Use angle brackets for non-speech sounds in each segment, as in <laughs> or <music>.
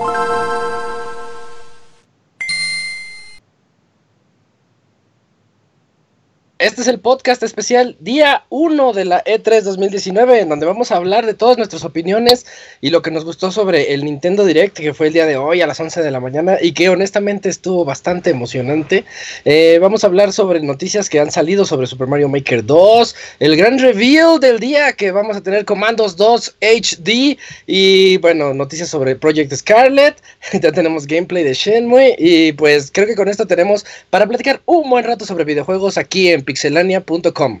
you Este es el podcast especial día 1 de la E3 2019, en donde vamos a hablar de todas nuestras opiniones y lo que nos gustó sobre el Nintendo Direct, que fue el día de hoy a las 11 de la mañana y que honestamente estuvo bastante emocionante. Eh, vamos a hablar sobre noticias que han salido sobre Super Mario Maker 2, el gran reveal del día que vamos a tener Comandos 2 HD y bueno, noticias sobre Project Scarlet, <laughs> ya tenemos gameplay de Shenmue y pues creo que con esto tenemos para platicar un buen rato sobre videojuegos aquí en pixelania.com.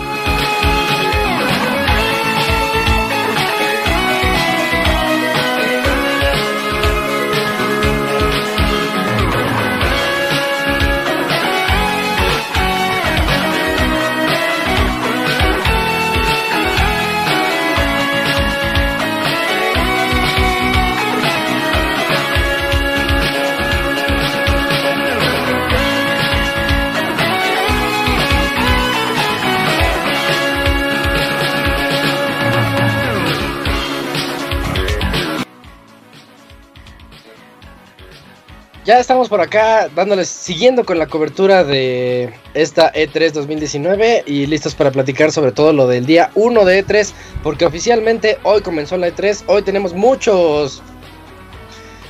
Ya estamos por acá dándoles, siguiendo con la cobertura de esta E3 2019 y listos para platicar sobre todo lo del día 1 de E3, porque oficialmente hoy comenzó la E3, hoy tenemos muchos,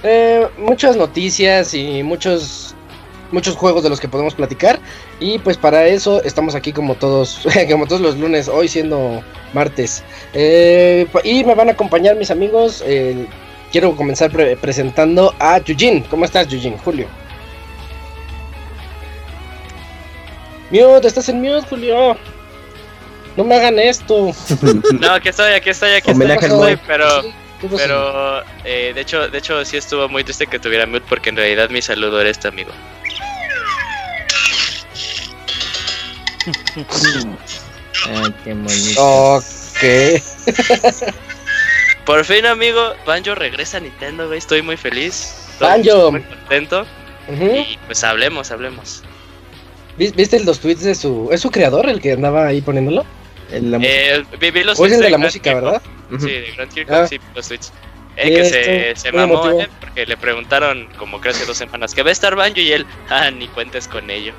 eh, muchas noticias y muchos, muchos juegos de los que podemos platicar y pues para eso estamos aquí como todos, <laughs> como todos los lunes, hoy siendo martes eh, y me van a acompañar mis amigos. Quiero comenzar presentando a Yujin. ¿Cómo estás, Yujin? Julio. Mute, estás en mute, Julio. No me hagan esto. <laughs> no, aquí estoy, aquí estoy, aquí estoy, pero, pero eh, de hecho, de hecho sí estuvo muy triste que tuviera mute porque en realidad mi saludo era este amigo. Ay, <laughs> qué bonito. Ok. <laughs> Por fin, amigo, Banjo regresa a Nintendo, güey. Estoy muy feliz. Banjo. Muy contento. Y pues hablemos, hablemos. ¿Viste los tweets de su... ¿Es su creador el que andaba ahí poniéndolo? En la eh, vi, los o es el de, la música, ¿verdad? Sí, de Grand Kirk, ah. sí, los tweets. Eh, que se, se mamó, eh, porque le preguntaron como creo hace dos semanas que va a estar Banjo y él, ah, ni cuentes con ello.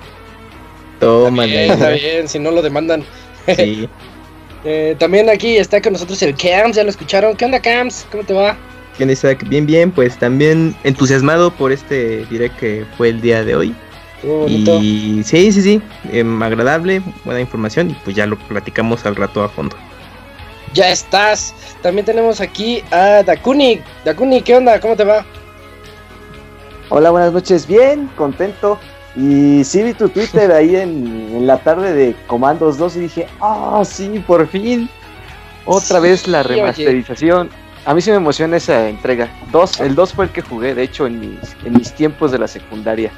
Toma, está bien, está bien, <laughs> si no lo demandan. Sí. Eh, también aquí está con nosotros el Cams, ya lo escucharon. ¿Qué onda, Cams? ¿Cómo te va? Bien, Isaac, bien, bien, pues también entusiasmado por este direct que fue el día de hoy. y sí, sí, sí, em, agradable, buena información y pues ya lo platicamos al rato a fondo. Ya estás. También tenemos aquí a Dakuni. Dakuni, ¿qué onda? ¿Cómo te va? Hola, buenas noches. Bien, contento. Y sí vi tu Twitter ahí en, la tarde de Comandos 2 y dije, ah, sí, por fin. Otra vez la remasterización. A mí sí me emociona esa entrega. Dos, el 2 fue el que jugué, de hecho, en mis, en mis tiempos de la secundaria.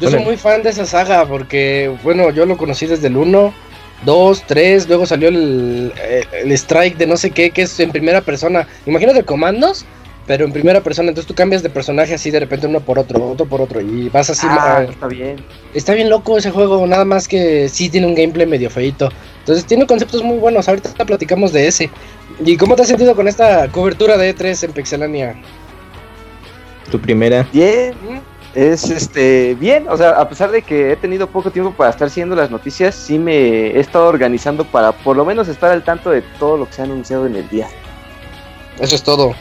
Yo soy muy fan de esa saga porque, bueno, yo lo conocí desde el 1, 2, 3, luego salió el, el, Strike de no sé qué, que es en primera persona. Imagínate comandos, pero en primera persona, entonces tú cambias de personaje así de repente uno por otro, otro por otro, y vas así. Ah, está bien. Está bien loco ese juego, nada más que sí tiene un gameplay medio feito. Entonces tiene conceptos muy buenos, ahorita platicamos de ese. ¿Y cómo te has sentido con esta cobertura de E3 en Pixelania? Tu primera. Bien, es este bien, o sea, a pesar de que he tenido poco tiempo para estar siguiendo las noticias, sí me he estado organizando para por lo menos estar al tanto de todo lo que se ha anunciado en el día. Eso es todo.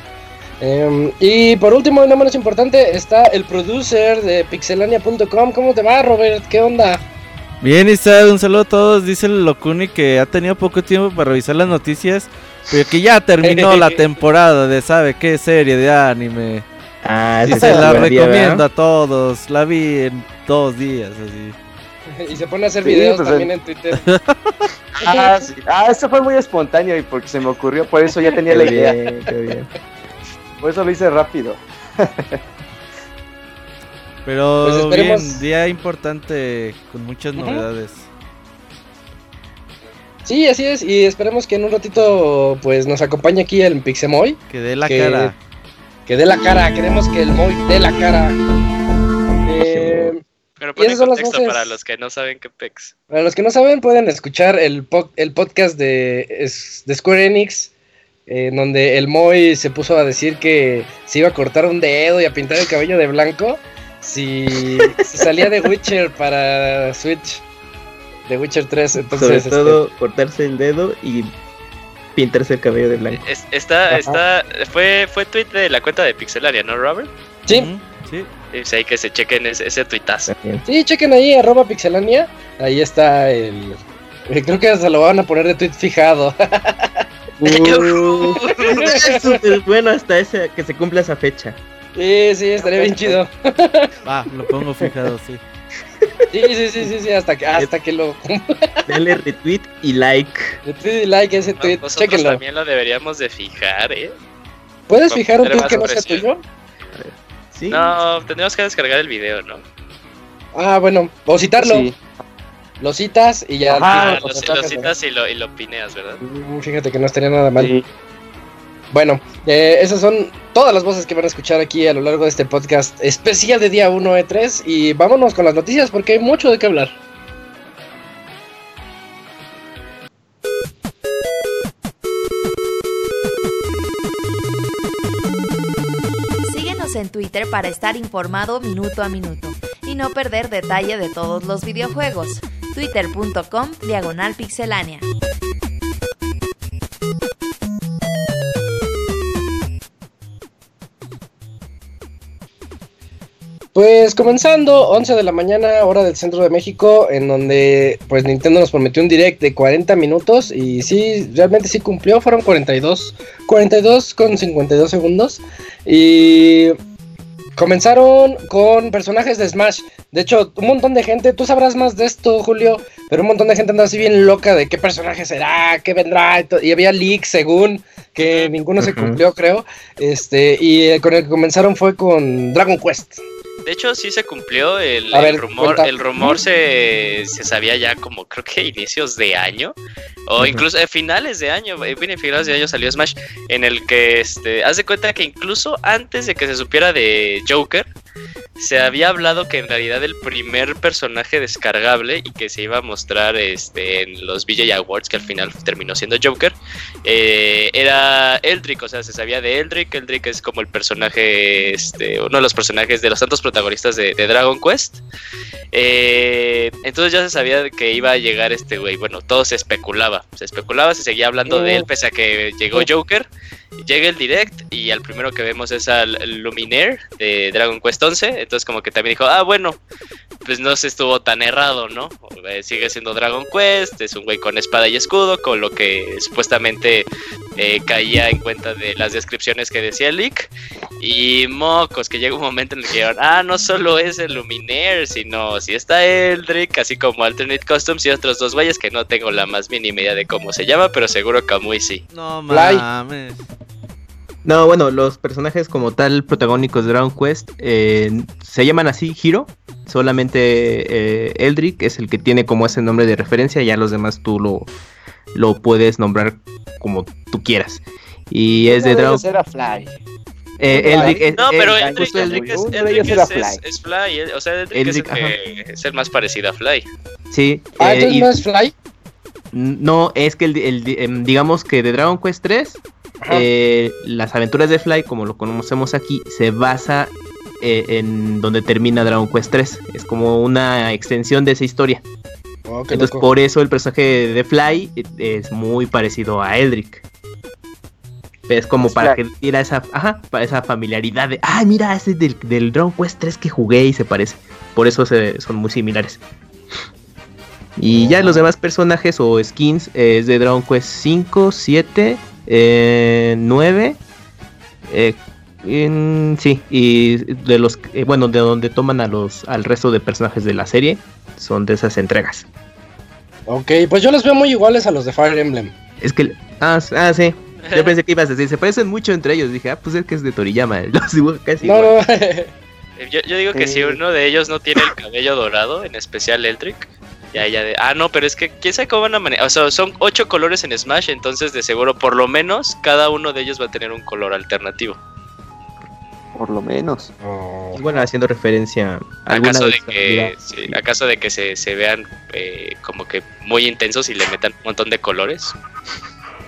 Em, y por último, y no menos importante, está el producer de pixelania.com. ¿Cómo te va, Robert? ¿Qué onda? Bien, Isaac, un saludo a todos. Dice el Locuni que ha tenido poco tiempo para revisar las noticias, pero que ya terminó la <laughs> temporada de sabe qué serie de anime. Ah, y se la recomiendo a todos. La vi en dos días, así. <laughs> y se pone a hacer videos pues, también en Twitter. <laughs> Ah, sí. ah, esto fue muy espontáneo y porque se me ocurrió, por eso ya tenía la idea. qué bien. Por eso lo hice rápido. Pero pues bien, día importante con muchas novedades. Sí, así es, y esperemos que en un ratito pues nos acompañe aquí el Pixemoy. Que dé la cara. Que dé la cara, queremos que el Moy dé la cara. Eh, Pero pone contexto para los que no saben qué pex. Para los que no saben, pueden escuchar el, el podcast de, de Square Enix, en donde el Moy se puso a decir que se iba a cortar un dedo y a pintar el cabello de blanco si, salía de Witcher para Switch. De Witcher 3, entonces... Sobre todo este, cortarse el dedo y pintarse el cabello de blanco. está, está, fue, fue tweet de la cuenta de Pixelaria, ¿no, Robert? Sí. Sí. Sí, hay que se chequen ese, ese tuitazo. Sí, chequen ahí, arroba pixelania. Ahí está el. Creo que se lo van a poner de tweet fijado. <laughs> <laughs> bueno hasta ese, que se cumpla esa fecha. Sí, sí, estaría bien chido. Va, lo pongo fijado, sí. Sí, sí, sí, sí, sí, hasta que, hasta que lo Dale retweet y like. Retweet y like ese tweet. nosotros también lo deberíamos de fijar, ¿eh? ¿Puedes fijar un tweet que no sea tuyo? Sí. No, tendríamos que descargar el video, ¿no? Ah, bueno, o citarlo. Sí. Lo citas y ya. Ah, lo, citas y lo, y lo pineas, ¿verdad? Fíjate que no estaría nada mal. Sí. Bueno, eh, esas son todas las voces que van a escuchar aquí a lo largo de este podcast especial de día 1 E3 y vámonos con las noticias porque hay mucho de qué hablar. Síguenos en Twitter para estar informado minuto a minuto y no perder detalle de todos los videojuegos. Twitter.com Diagonal Pixelánea. Pues comenzando, 11 de la mañana, hora del centro de México, en donde pues Nintendo nos prometió un direct de 40 minutos y sí, realmente sí cumplió, fueron 42, 42 con 52 segundos y comenzaron con personajes de Smash. De hecho, un montón de gente, tú sabrás más de esto, Julio, pero un montón de gente andaba así bien loca de qué personaje será, qué vendrá, y, había leaks según que ninguno se cumplió, creo. Este, y eh, con el que comenzaron fue con Dragon Quest. De hecho, sí se cumplió el, rumor. El rumor se, se, sabía ya como creo que inicios de año. O incluso a finales de año. Bien, en finales de año salió Smash. En el que este. Haz de cuenta que incluso antes de que se supiera de Joker se había hablado que en realidad el primer personaje descargable y que se iba a mostrar este, en los VJ Awards, que al final terminó siendo Joker, eh, era Eldrick, o sea, se sabía de Eldrick. Eldrick es como el personaje, este, uno de los personajes de los tantos protagonistas de, Dragon Quest. Eh, entonces ya se sabía que iba a llegar este güey. Bueno, todo se especulaba, se especulaba, se seguía hablando de él oh. pese a que llegó oh. Joker. Llega el direct y al primero que vemos es al Luminaire de Dragon Quest 11. Entonces como que también dijo, ah, bueno, pues no se estuvo tan errado, ¿no? Eh, sigue siendo Dragon Quest, es un güey con espada y escudo, con lo que supuestamente eh, caía en cuenta de las descripciones que decía el leak. Y mocos, que llega un momento en el que dijeron, ah, no solo es el Luminaire, sino si está Eldrick, así como Alternate Customs y otros dos güeyes que no tengo la más mínima idea de cómo se llama, pero seguro Kamui sí. No mames. No, bueno, los personajes como tal protagónicos de Dragon Quest eh, se llaman así Hiro. Solamente eh, Eldrick es el que tiene como ese nombre de referencia, ya los demás tú lo, lo puedes nombrar como tú quieras. Y es de Dragon Quest. Fly. Eh, Eldrick es, no, pero Eldrick, es, Eldrick es, es, Fly. o sea, Eldrick, es, el que, es el más parecido a Fly. Sí. Ah, entonces no es Fly. No, es que el, em, digamos que de Dragon Quest 3 eh, las aventuras de Fly, como lo conocemos aquí, se basa eh, en donde termina Dragon Quest 3. Es como una extensión de esa historia. Oh, Entonces, por eso el personaje de Fly es muy parecido a Eldrick. Es como para que diera esa, ajá, para esa familiaridad de, ah, mira, ese es del, del Dragon Quest 3 que jugué y se parece. Por eso son muy similares. Y ya los demás personajes o skins es de Dragon Quest 5, 7, eh, 9. Eh, sí, y de los eh, bueno, de donde toman a los al resto de personajes de la serie son de esas entregas. Ok, pues yo los veo muy iguales a los de Fire Emblem. Es que. Ah, ah sí. Yo <laughs> pensé que ibas a decir, se parecen mucho entre ellos. Dije, ah, pues es que es de Toriyama. <laughs> Los dibuja casi. No, no. <laughs> yo, yo, digo que si uno de ellos no tiene el cabello dorado, en especial Eldrick, ya, ya de. Ah, no, pero es que quién sabe cómo van a manejar. O sea, son ocho colores en Smash, entonces de seguro, por lo menos, cada uno de ellos va a tener un color alternativo. Por lo menos. Oh. Bueno, haciendo referencia a. Acaso de, que, acaso de que se, se vean eh, como que muy intensos y le metan un montón de colores.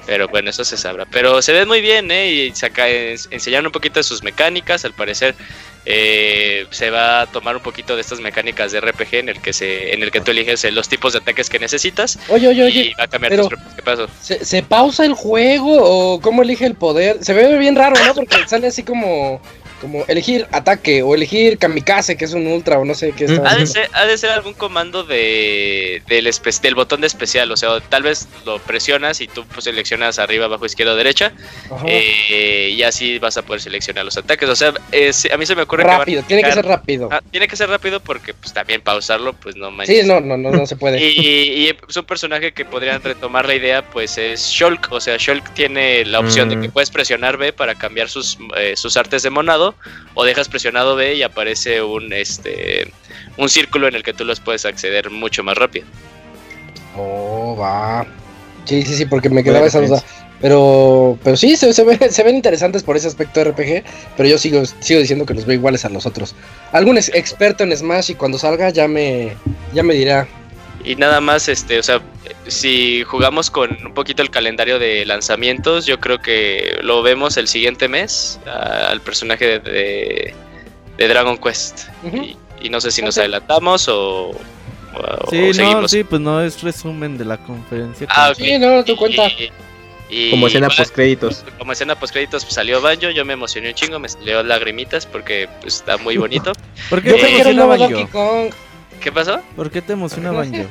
Pero bueno, eso se sabrá. Pero se ve muy bien, ¿eh? Y saca, enseñaron un poquito de sus mecánicas. Al parecer eh, se va a tomar un poquito de estas mecánicas de RPG en el que se, en el que tú eliges eh, los tipos de ataques que necesitas. Oye, oye, oye. va a cambiar pero ¿Qué pasó? ¿se, ¿se, pausa el juego o cómo elige el poder? Se ve bien raro, ¿no? Porque sale así como como elegir ataque o elegir kamikaze, que es un ultra o no sé qué está. Ha de, ser, ha de ser algún comando de, del, del botón de especial, o sea, tal vez lo presionas y tú pues, seleccionas arriba, abajo, izquierda o derecha, eh, y así vas a poder seleccionar los ataques. O sea, a mí se me ocurre rápido, que tiene que ser rápido. Ah, tiene que ser rápido porque pues también pausarlo, pues no manches. Sí, no, no, no, no se puede. <laughs> y, y es un personaje que podrían retomar la idea, pues es Shulk, o sea, Shulk tiene la opción de que mm. puedes presionar B para cambiar sus, eh, sus artes de monado o dejas presionado B y aparece un este un círculo en el que tú los puedes acceder mucho más rápido. Oh, va. Sí, sí, sí, porque me quedaba esa duda. Pero, pero sí, se, se, ven interesantes por ese aspecto de RPG, pero yo sigo, sigo diciendo que los veo iguales a los otros. Algún experto en Smash y cuando salga ya me, ya me dirá y nada más, este, o sea, si jugamos con un poquito el calendario de lanzamientos, yo creo que lo vemos el siguiente mes al personaje de, de, Dragon Quest. y, no sé si nos adelantamos o, sí, no, sí, pues no es resumen de la conferencia. Ah, Sí, no, tu cuenta. como escena post créditos. Como escena post créditos pues, salió Banjo, yo me emocioné un chingo, me salió lagrimitas porque pues, está muy bonito. <laughs> ¿Por qué te emociona Banjo? ¿Qué pasó? ¿Por qué te emociona Banjo?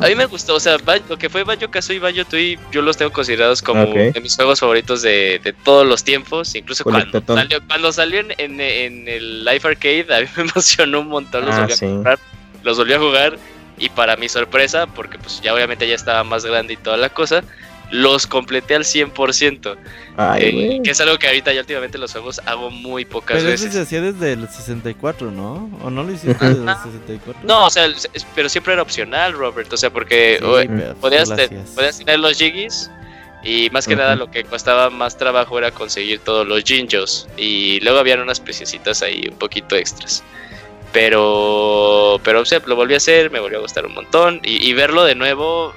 A mí me gustó, o sea, lo que fue Banjo Kazooie y Banjo Tui, yo los tengo considerados como de mis juegos favoritos de, de todos los tiempos. Incluso cuando salió, cuando salió en, en, el Life Arcade, a mí <laughs> me emocionó un montón. Los, ah, volví a jugar, los volví a jugar y para mi sorpresa, porque pues ya obviamente ya estaba más grande y toda la cosa, los completé al 100%. Eh, que es algo que ahorita ya últimamente los juegos hago muy pocas pero veces. Pero eso se hacía desde el 64, ¿no? ¿O no lo hiciste desde el 64? No, o sea, pero siempre era opcional, Robert. O sea, porque podías, podías, tener los jiggies y más que nada lo que costaba más trabajo era conseguir todos los jinjos. Y luego habían unas preciositas ahí un poquito extras. Pero, pero o lo volví a hacer, me volvió a gustar un montón. Y, verlo de nuevo,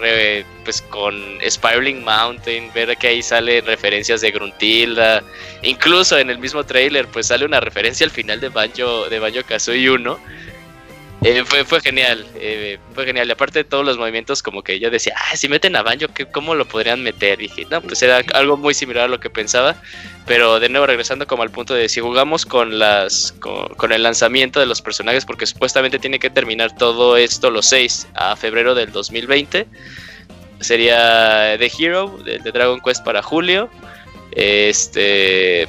eh, pues con Spiraling Mountain, ver que ahí sale referencias de Gruntilda. Incluso en el mismo trailer, pues sale una referencia al final de Banjo, de Banjo Kazooie 1 eh, fue, fue genial, eh, fue genial. Y aparte de todos los movimientos, como que yo decía, ah, si meten a Banjo, ¿cómo lo podrían meter? Dije, no, pues era algo muy similar a lo que pensaba. Pero de nuevo, regresando como al punto de si jugamos con las con, el lanzamiento de los personajes, porque supuestamente tiene que terminar todo esto los 6 a febrero del 2020. Sería The Hero de, de Dragon Quest para julio. Este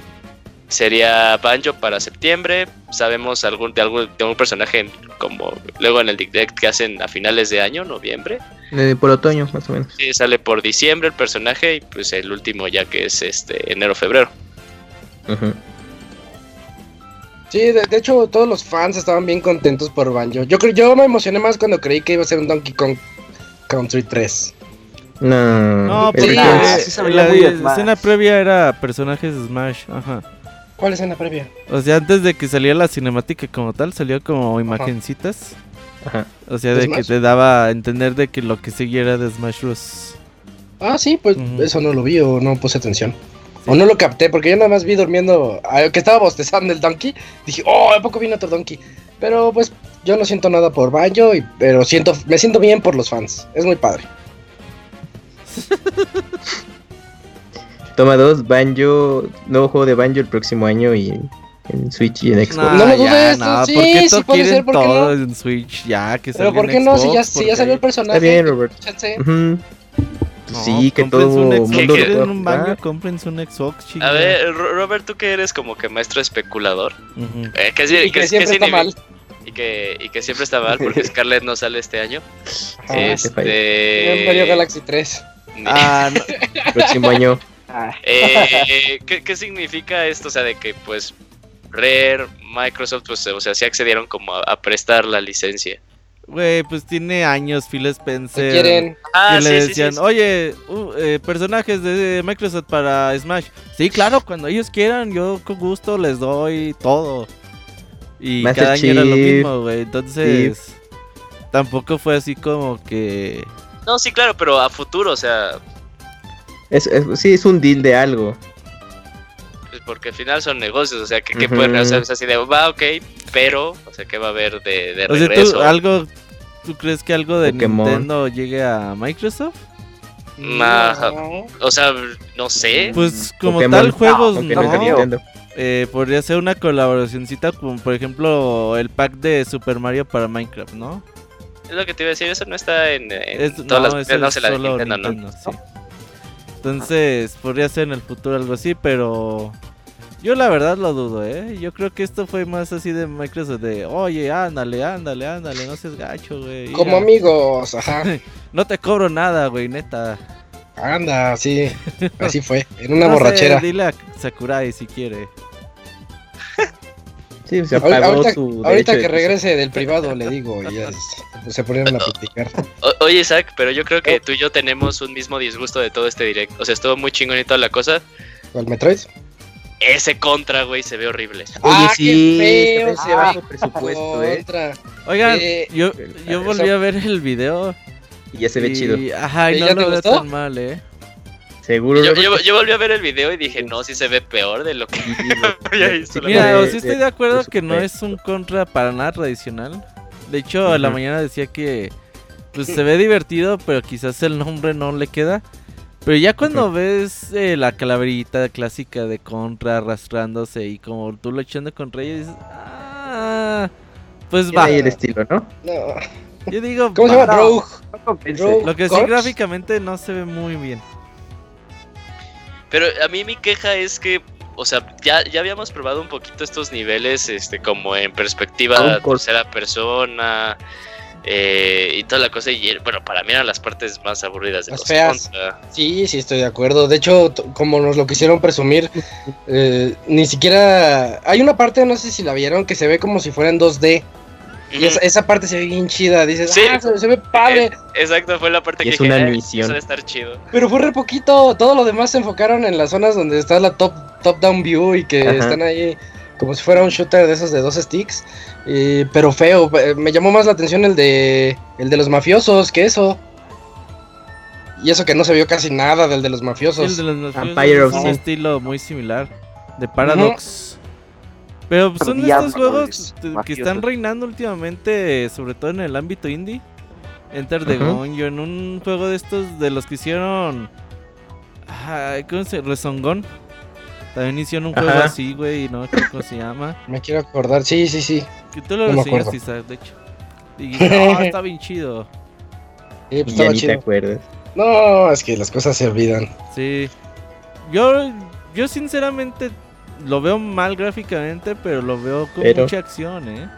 sería Banjo para septiembre. Sabemos algún, de, algún, de algún personaje como luego en el direct que hacen a finales de año, noviembre. Eh, por otoño, más o menos. Sí, sale por diciembre el personaje y pues el último ya que es este enero, febrero. Sí, de, hecho todos los fans estaban bien contentos por Banjo. Yo creo, yo me emocioné más cuando creí que iba a ser un Donkey Kong Country 3. No, no, pues la, la escena previa era personajes de Smash, ajá. ¿Cuál escena previa? O sea, antes de que saliera la cinemática como tal, salió como imagencitas. Ajá. O sea, de, que te daba a entender de que lo que seguía era de Smash Bros. Ah, sí, pues eso no lo vi o no puse atención. O no lo capté, porque yo nada más vi durmiendo, que estaba bostezando el Donkey. Dije, oh, ¿a poco vino otro Donkey? Pero pues yo no siento nada por Banjo, y, pero siento, me siento bien por los fans. Es muy padre. <laughs> Toma dos, Banjo, nuevo juego de Banjo el próximo año y en Switch y en Xbox. no lo dudes, no, sí, ¿por sí puede ser, ¿por todo no? en Switch ya que Pero ¿por qué no? si, ya, si ya salió el personaje. Está bien, Robert. sí, que todo un mundo lo un banjo, cómprense un Xbox, chicos. A ver, Robert, tú que eres como que maestro especulador. uh -huh. eh, que, que, que, que, está mal. y que, y que siempre está mal porque <laughs> Scarlet no sale este año. Ah, este... Mario Galaxy 3. Ah, no. Próximo año. Eh, ¿qué, ¿qué, significa esto? O sea, de que pues Rare, Microsoft, pues, o sea, sí accedieron como a, a prestar la licencia. Güey, pues tiene años Phil Spencer. quieren? Ah, le decían, oye, uh, eh, personajes de Microsoft para Smash. Sí, claro, cuando ellos quieran, yo con gusto les doy todo. Y cada año era lo mismo, güey. Entonces, tampoco fue así como que. No, sí, claro, pero a futuro, o sea. Es, es, sí, es un deal de algo. Pues porque al final son negocios, o sea, que, pueden hacer así de, va, ok, pero, o sea, ¿qué va a haber de, de regreso? O sea, ¿tú, algo, ¿tú crees que algo de Nintendo llegue a Microsoft? No. O sea, no sé. Pues como tal juegos no. Eh, podría ser una colaboracióncita como por ejemplo el pack de Super Mario para Minecraft, ¿no? Es lo que te iba a decir, eso no está en, todas las no, se la Nintendo, Nintendo, ¿no? Sí. Entonces, podría ser en el futuro algo así, pero yo la verdad lo dudo, ¿eh? Yo creo que esto fue más así de Microsoft de, oye, ándale, ándale, ándale, no seas gacho, güey. Como amigos, ajá. <laughs> no te cobro nada, güey, neta. Anda, sí, <laughs> así fue, en una borrachera. dile a Sakurai si quiere. Sí, se apagó ahorita, ahorita que regrese del privado le digo y ya se ponieron a platicar. oye, Isaac, pero yo creo que tú y yo tenemos un mismo disgusto de todo este directo. O sea, estuvo muy chingonito la cosa. ¿Cuál Metroid? Ese contra, güey, se ve horrible. Oye, ah, sí, qué feo, se bajo presupuesto, eh. Oigan, eh, yo, yo volví a ver el video. Y ya se ve chido. Ajá, y no lo veo tan mal, eh. Seguro. Yo, yo, volví a ver el video y dije, no, sí se ve peor de lo que <laughs> Mira, o sí estoy de acuerdo que no es un contra para nada tradicional. De hecho, a la mañana decía que pues se ve divertido, pero quizás el nombre no le queda. Pero ya cuando ves eh, la calaverita clásica de Contra arrastrándose y como tú lo echando con Rey, dices, ah, pues va. Ahí el estilo, ¿no? Yo digo, ¿cómo se llama? Rogue. Lo que sí gráficamente no se ve muy bien. Pero a mí mi queja es que, o sea, ya, ya habíamos probado un poquito estos niveles, este, como en perspectiva tercera persona, eh, y toda la cosa. Y bueno, para mí eran las partes más aburridas de las los feas. Sí, sí, estoy de acuerdo. De hecho, como nos lo quisieron presumir, eh, ni siquiera. Hay una parte, no sé si la vieron, que se ve como si fuera en 2D. Y esa, parte se ve bien chida, dices, ah, se, ve padre. Exacto, fue la parte que es una misión. estar chido. Pero fue re poquito, todo lo demás se enfocaron en las zonas donde está la top, top down view y que están ahí como si fuera un shooter de esos de dos sticks. pero feo, eh, me llamó más la atención el de el de los mafiosos que eso. Y eso que no se vio casi nada del de los mafiosos. El de los mafiosos es un estilo muy similar. De Paradox. Pero son estos juegos que están reinando últimamente, sobre todo en el ámbito indie. Enter the Gungeon, un juego de estos de los que hicieron. ¿Cómo se Resongón. También hicieron un juego así, güey, y no cómo se llama. Me quiero acordar, sí, sí, sí. Que tú lo no Isaac, de hecho. Y no, <laughs> está bien chido. Sí, pues estaba chido. te acuerdas. No, es que las cosas se olvidan. Sí. Yo, yo sinceramente lo veo mal gráficamente, pero lo veo con mucha acción, ¿eh?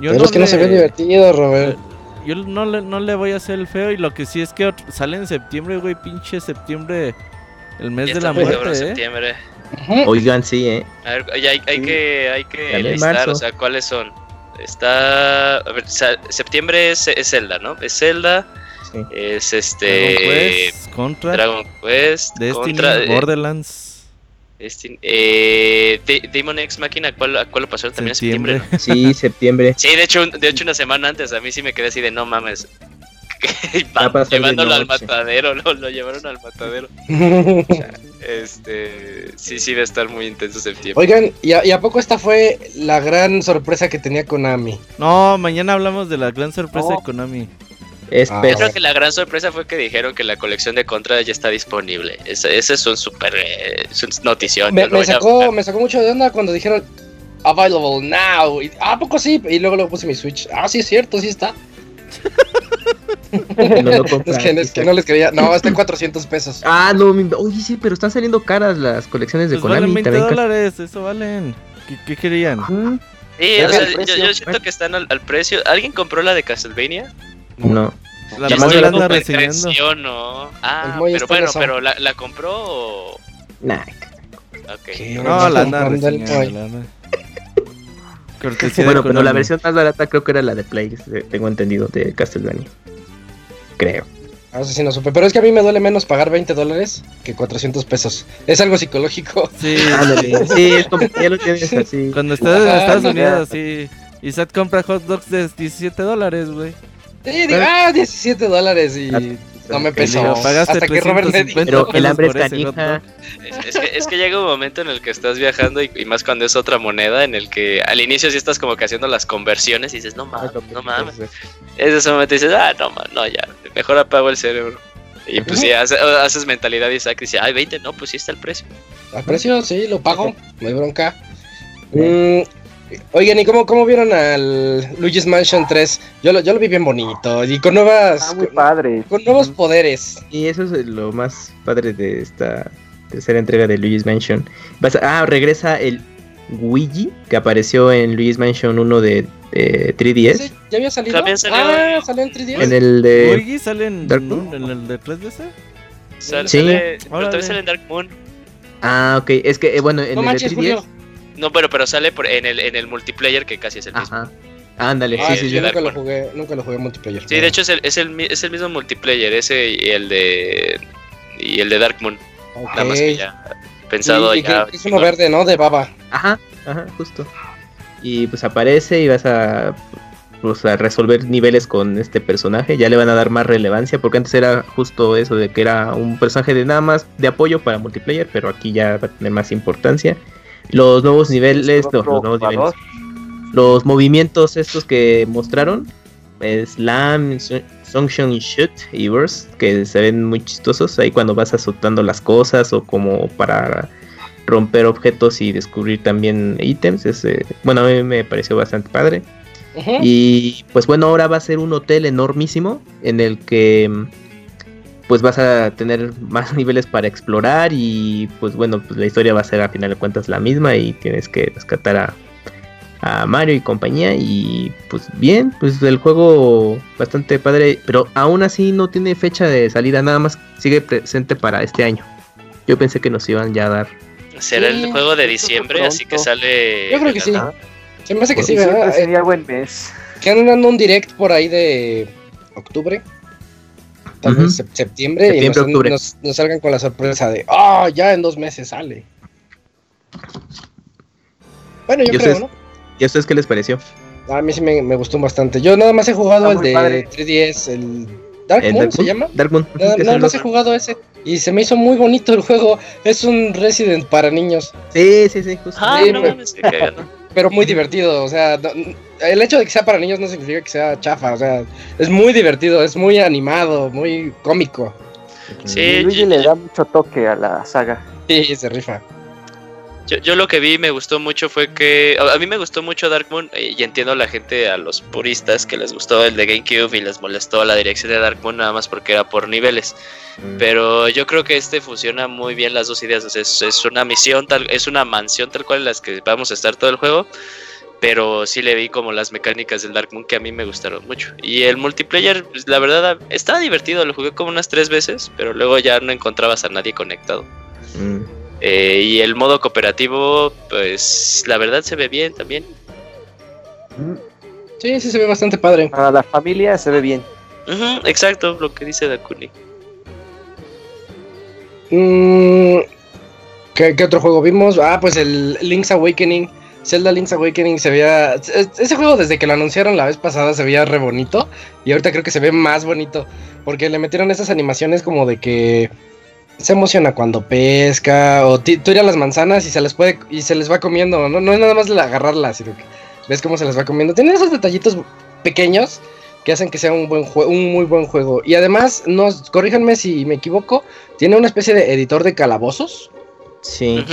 Yo pero no es que no se ve divertido, Robert. Yo no le, no le voy a hacer el feo y lo que sí es que sale en septiembre, güey, pinche septiembre el mes de la muerte, ¿eh? septiembre. Oigan, sí, ¿eh? A ver, hay, hay que, hay que listar, o sea, ¿cuáles son? Está... A ver, septiembre es, es, Zelda, ¿no? Es Zelda, sí. es este... Dragon Quest, Contra, Dragon Quest, Destiny, Contra, eh, Borderlands... Destiny, eh, Demon X Máquina, ¿cuál, cuál lo pasó también septiembre. en septiembre? Sí, septiembre. Sí, de hecho, de hecho una semana antes a mí sí me quedé así de no mames, <laughs> llevándolo al matadero, lo, lo, llevaron al matadero. <laughs> este, sí, sí, debe estar muy intenso septiembre. Oigan, ¿y a, poco esta fue la gran sorpresa que tenía Konami? No, mañana hablamos de la gran sorpresa de Konami. Ah, Yo creo que la gran sorpresa fue que dijeron que la colección de Contra ya está disponible. Ese, es un super eh, notición. Me, sacó, me sacó mucho de onda cuando dijeron available now. ¿A ah, poco sí? Y luego lo puse mi Switch. Ah, sí es cierto, sí está. <laughs> es, que, no les quería. No, está en 400 pesos. Ah, no, oye, sí, pero están saliendo caras las colecciones de pues Konami. Valen 20 dólares, eso valen. ¿Qué, querían? Sí, o sea, yo, siento que están al, precio. ¿Alguien compró la de Castlevania? No. La más grande recibiendo. no. Ah, pero bueno, pero la, la compró o... Nah. Okay. No, la anda reseñando. Bueno, pero la versión más barata creo que era la de Play, tengo entendido, de Castlevania. Creo. No sé si no supe, pero es que a mí me duele menos pagar 20 dólares que 400 pesos. Es algo psicológico. Sí, <laughs> sí, es como ya lo tienes así. Cuando estás en Estados Unidos, sí. Y Seth compra hot dogs de 17 dólares, güey. Sí, digo, ah, 17 dólares y no me pesó. Hasta que Robert me dijo. Pero el hambre es canija. Es, que, es que llega un momento en el que estás viajando y, más cuando es otra moneda, en el que al inicio sí estás como que haciendo las conversiones y dices, no mames, no mames. En ese momento dices, ah, no mames, no, ya, mejor apago el cerebro. Y pues sí, haces, mentalidad y saques y dices, ay, 20, no, pues sí está el precio. ¿El precio? Sí, lo pago, no hay bronca. Mm, Oigan, ¿y cómo, cómo vieron al Luigi's Mansion 3? Yo lo, yo lo vi bien bonito y con nuevas. Ah, muy padre. Con nuevos poderes. Y eso es lo más padre de esta tercera entrega de Luigi's Mansion. ah, regresa el Luigi que apareció en Luigi's Mansion 1 de 3DS. ¿Ya había salido? Ah, salió en 3DS. En el de. ¿Luigi sale en, en el de 3DS? Sale, sí. Sale, pero también sale en Dark Moon. Ah, ok. Es que, eh, bueno, en el de 3DS. No, pero, pero sale por, en, el, en el multiplayer que casi es el mismo. Ajá. Ándale, ah, sí, sí, yo nunca lo jugué, nunca lo jugué multiplayer. Sí, de hecho es el, es el, es el mismo multiplayer, ese y el de y el de Dark Moon. Nada más que ya pensado y, ya. es uno verde, ¿no? De baba. Ajá, ajá, justo. Y pues aparece y vas a pues, a resolver niveles con este personaje. Ya le van a dar más relevancia porque antes era justo eso de que era un personaje de nada más de apoyo para multiplayer, pero aquí ya va a tener más importancia los nuevos niveles, los nuevos niveles, los movimientos estos que mostraron, Slam, Sunshine Shoot y Burst, que se ven muy chistosos ahí cuando vas azotando las cosas o como para romper objetos y descubrir también ítems. bueno, a mí me pareció bastante padre. Y pues bueno, ahora va a ser un hotel enormísimo en el que pues vas a tener más <laughs> niveles para explorar y pues bueno, pues la historia va a ser a final de cuentas la misma y tienes que rescatar a, Mario y compañía y pues bien, pues el juego bastante padre, pero aún así no tiene fecha de salida, nada más sigue presente para este año. Yo pensé que nos iban ya a dar. Será el juego de diciembre, así que sale. Yo creo que sí. Se me hace que sí, ¿verdad? Sería buen mes. Que dando un direct por ahí de octubre tal vez septiembre, y nos, salgan con la sorpresa de, ah, ya en dos meses sale. Bueno, yo creo, ¿no? ¿Y a ustedes qué les pareció? A mí sí me, gustó bastante. Yo nada más he jugado el de 3DS, el Dark Moon, ¿se llama? Dark Moon. Nada, más he jugado ese. Y se me hizo muy bonito el juego. Es un Resident para niños. Sí, sí, sí, justo. Ah, no, pero muy divertido. O sea, el hecho de que sea para niños no significa que sea chafa. O sea, es muy divertido, es muy animado, muy cómico. Sí, Luigi le da mucho toque a la saga. Sí, se rifa. Yo, yo, lo que vi y me gustó mucho fue que a, mí me gustó mucho Dark Moon eh, y entiendo a la gente, a los puristas que les gustó el de GameCube y les molestó la dirección de Dark Moon nada más porque era por niveles. Mm. Pero yo creo que este fusiona muy bien las dos ideas. es, es, una misión tal, es una mansión tal cual en las que vamos a estar todo el juego. Pero sí le vi como las mecánicas del Dark Moon que a mí me gustaron mucho. Y el multiplayer, pues, la verdad, estaba divertido. Lo jugué como unas tres veces, pero luego ya no encontrabas a nadie conectado. Mm. Eh, y el modo cooperativo, pues la verdad se ve bien también. Sí, sí se ve bastante padre. Para la familia se ve bien. exacto, lo que dice Dakuni. Mm, ¿qué, otro juego vimos? Ah, pues el Link's Awakening. Zelda Link's Awakening se veía. Ese juego, desde que lo anunciaron la vez pasada, se veía re bonito. Y ahorita creo que se ve más bonito. Porque le metieron esas animaciones como de que se emociona cuando pesca o tira las manzanas y se les puede y se les va comiendo, no, no es nada más de agarrarlas, sino que ves cómo se les va comiendo. Tiene esos detallitos pequeños que hacen que sea un buen un muy buen juego. Y además, no, corríjanme si me equivoco, tiene una especie de editor de calabozos. Sí.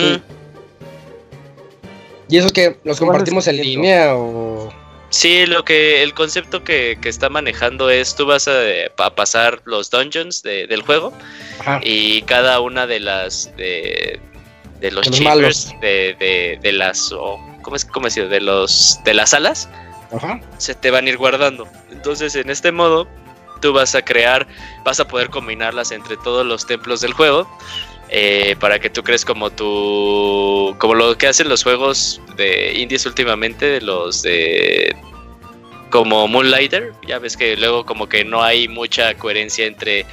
¿Y eso que los compartimos en línea o Sí, lo que el concepto que, está manejando es tú vas a, pasar los dungeons del juego y cada una de las de, de los, de, de, las ¿cómo es cómo decir? de los de las alas se te van a ir guardando. Entonces, en este modo tú vas a crear, vas a poder combinarlas entre todos los templos del juego. Eh, para que tú crees como tu como lo que hacen los juegos de indies últimamente los de como Moonlighter ya ves que luego como que no hay mucha coherencia entre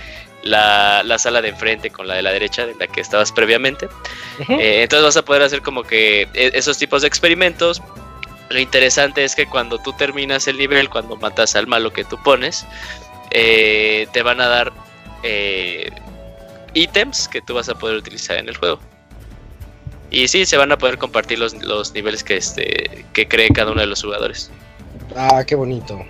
la, sala de enfrente con la de la derecha de la que estabas previamente. Eh, entonces vas a poder hacer como que e, esos tipos de experimentos. Lo interesante es que cuando tú terminas el nivel cuando matas al malo que tú pones eh, te van a dar eh, ítems que tú vas a poder utilizar en el juego. Y sí, se van a poder compartir los, los niveles que, este, que cree cada uno de los jugadores. Ah, qué bonito.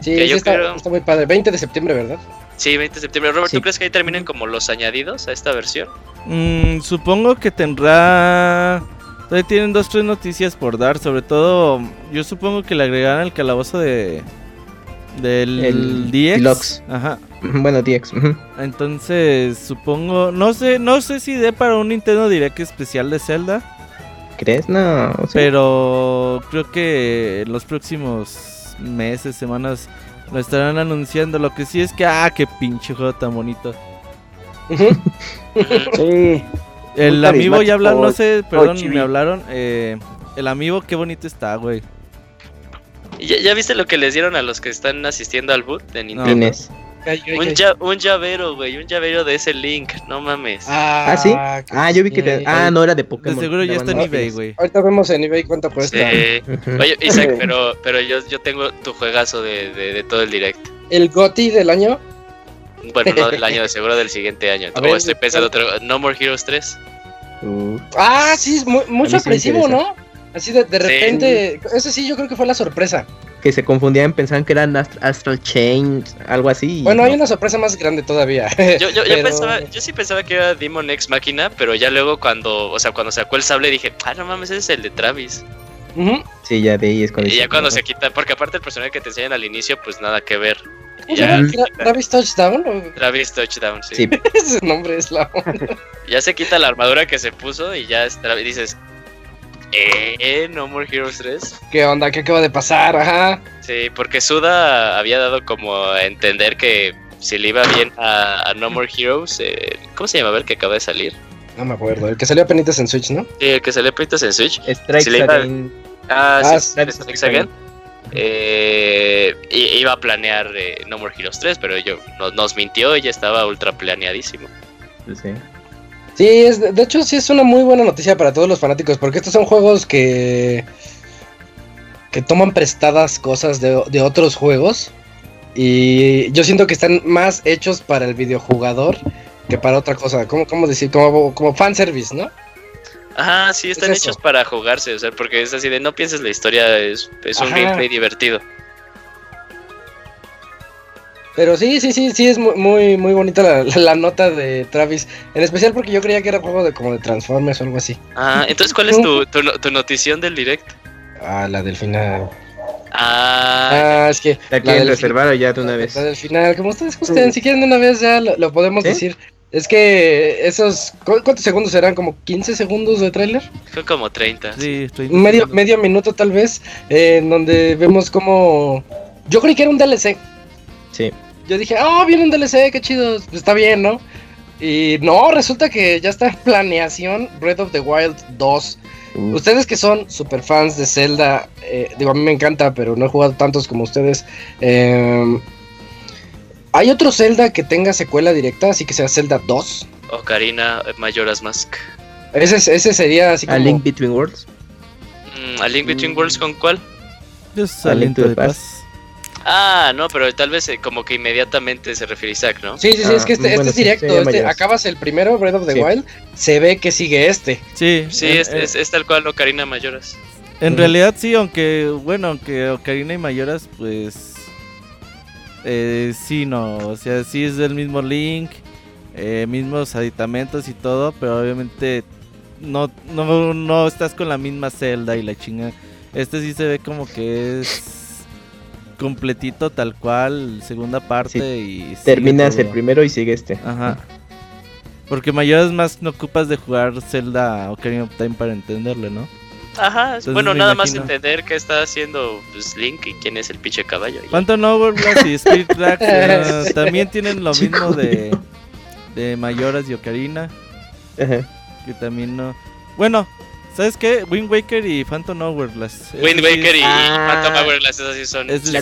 Sí, está, muy padre. 20 de septiembre, ¿verdad? Sí, 20 de septiembre. Robert, ¿tú crees que ahí terminen como los añadidos a esta versión? Mm, supongo que tendrá... Todavía tienen dos, tres noticias por dar. Sobre todo, yo supongo que le agregarán el calabozo de, del el DX. Ajá. Bueno, DX. Entonces, supongo, no sé, no sé si dé para un Nintendo Direct especial de Zelda. ¿Crees? No. Pero creo que en los próximos meses, semanas lo estarán anunciando. Lo que sí es que, ah, qué pinche juego tan bonito. <laughs> sí. El amigo ya hablaron, no sé, perdón, me hablaron. Eh, el amigo, qué bonito está, güey. ¿Ya, viste lo que les dieron a los que están asistiendo al boot de Nintendo? Un, llavero, güey, un llavero de ese Link, no mames. Ah, ¿Ah sí. Ah, yo vi que. Ah, no era de Pokémon. De seguro ya está en eBay, güey. Ahorita vemos en eBay cuánto cuesta. <laughs> Oye, Isaac, pero, pero yo, yo tengo tu juegazo de, de, todo el direct. ¿El GOTI del año? Bueno, no del <laughs> año, de seguro del siguiente año. O estoy pensando otro. No More Heroes 3. Uh. Ah, sí, es muy, muy sorpresivo, ¿no? Así de, de repente, ese sí yo creo que fue la sorpresa. Que se confundían, pensaban que eran Astral Chain, algo así. Bueno, hay una sorpresa más grande todavía. Yo, yo, yo, <laughs> pensaba, yo sí pensaba que era Demon X Máquina, pero ya luego cuando, o sea, cuando sacó el sable dije, ah, no mames, ese es el de Travis. Sí, ya de ahí es cuando... Y ya cuando se quita, porque aparte el personaje que te enseñan al inicio, pues nada que ver. Ya, ¿Travis Touchdown? ¿o? Travis Touchdown, sí. <laughs> Ese nombre es la <laughs> Ya se quita la armadura que se puso y ya es Travis, dices, ¿Eh? ¿No More Heroes 3? ¿Qué onda? ¿Qué acaba de pasar? Ajá. Sí, porque Suda había dado como a entender que si le iba bien a, No More Heroes, eh, ¿cómo se llamaba el que acaba de salir? No me acuerdo, el que salió a penitas en Switch, ¿no? Sí, el que salió a penitas en Switch. Strike iba... Ah, ah, sí, Strike Again. Eh, iba a planear eh, No More Heroes 3, pero yo nos, mintió y ya estaba ultra planeadísimo. Sí. Sí, es, de hecho sí es una muy buena noticia para todos los fanáticos, porque estos son juegos que que toman prestadas cosas de, otros juegos y yo siento que están más hechos para el videojugador que para otra cosa, como cómo decir? Como, como fanservice, ¿no? Ajá, sí, están hechos para jugarse, o sea, porque es así de no pienses la historia, es, es un gameplay divertido. Pero sí, sí, sí, sí, es muy, muy bonita la, nota de Travis. En especial porque yo creía que era juego de como de Transformers o algo así. Ah, entonces, ¿cuál es tu, tu, notición del direct? Ah, la del final. Ah, ah es que. La quieren reservar ya de una vez. La del final, como ustedes gusten, si quieren de una vez ya lo, podemos decir. Es que esos. ¿Cuántos segundos serán? ¿Como 15 segundos de tráiler? Fue como 30. Sí, estoy. Medio, medio minuto tal vez. en donde vemos como. Yo creí que era un DLC. Sí yo dije, oh, viene un DLC, qué chido, pues está bien, ¿no? Y no, resulta que ya está en planeación Breath of the Wild 2. Ustedes que son super fans de Zelda, eh, digo, a mí me encanta, pero no he jugado tantos como ustedes. Em, ¿Hay otro Zelda que tenga secuela directa, así que sea Zelda 2? Ocarina Majora's Mask. Ese, ese sería así como... ¿A Link Between Worlds? Mm, ¿A Link Between Worlds con cuál? A Link to the Past. Ah, no, pero tal vez eh, como que inmediatamente se refiere a Isaac, ¿no? Sí, sí, sí, es que este, este es directo. este, acabas el primero, Breath of the Wild, se ve que sigue este. Sí, sí, es, es, tal cual Ocarina Mayoras. En realidad sí, aunque, bueno, aunque Ocarina y Mayoras, pues. Eh, sí, no, o sea, sí es del mismo Link, eh, mismos aditamentos y todo, pero obviamente no, no, no estás con la misma celda y la chinga. Este sí se ve como que es completito tal cual, segunda parte y... Terminas el primero y sigue este. Ajá. Porque mayores más no ocupas de jugar Zelda Ocarina of Time para entenderle, ¿no? Ajá, bueno, nada más entender qué está haciendo pues, Link y quién es el pinche caballo. Phantom Hourglass y Spirit Tracks <laughs> eh, también tienen lo mismo de, de Mayoras y Ocarina. Que también no. Bueno, ¿sabes qué? Wind Waker y Phantom Hourglass. Wind Waker y ah. Phantom Hourglass, esos sí son. Es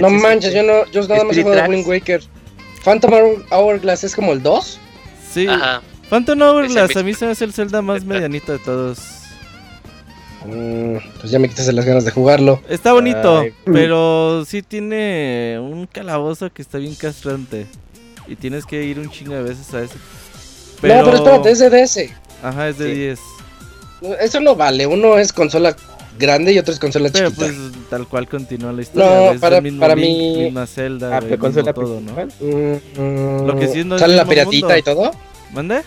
no manches, yo, no, yo nada más he jugado Wind Waker. Phantom Hourglass es como el 2. Sí. Ajá. Phantom Hourglass a mí se me hace el Zelda más medianito de todos. Mm, pues ya me quitas las ganas de jugarlo. Está bonito, pero sí tiene un calabozo que está bien castrante. Y tienes que ir un chingo de veces a ese. Pero... No, pero espérate, es de DS. Ajá, es de 10. Eso no vale, uno es consola grande y otro es consola pero pues tal cual continúa la historia. No, para, para mí... Misma Zelda, ah, consola todo, ¿no? Mm, Lo que sí no ¿Sale la piratita y todo? ¿Mande?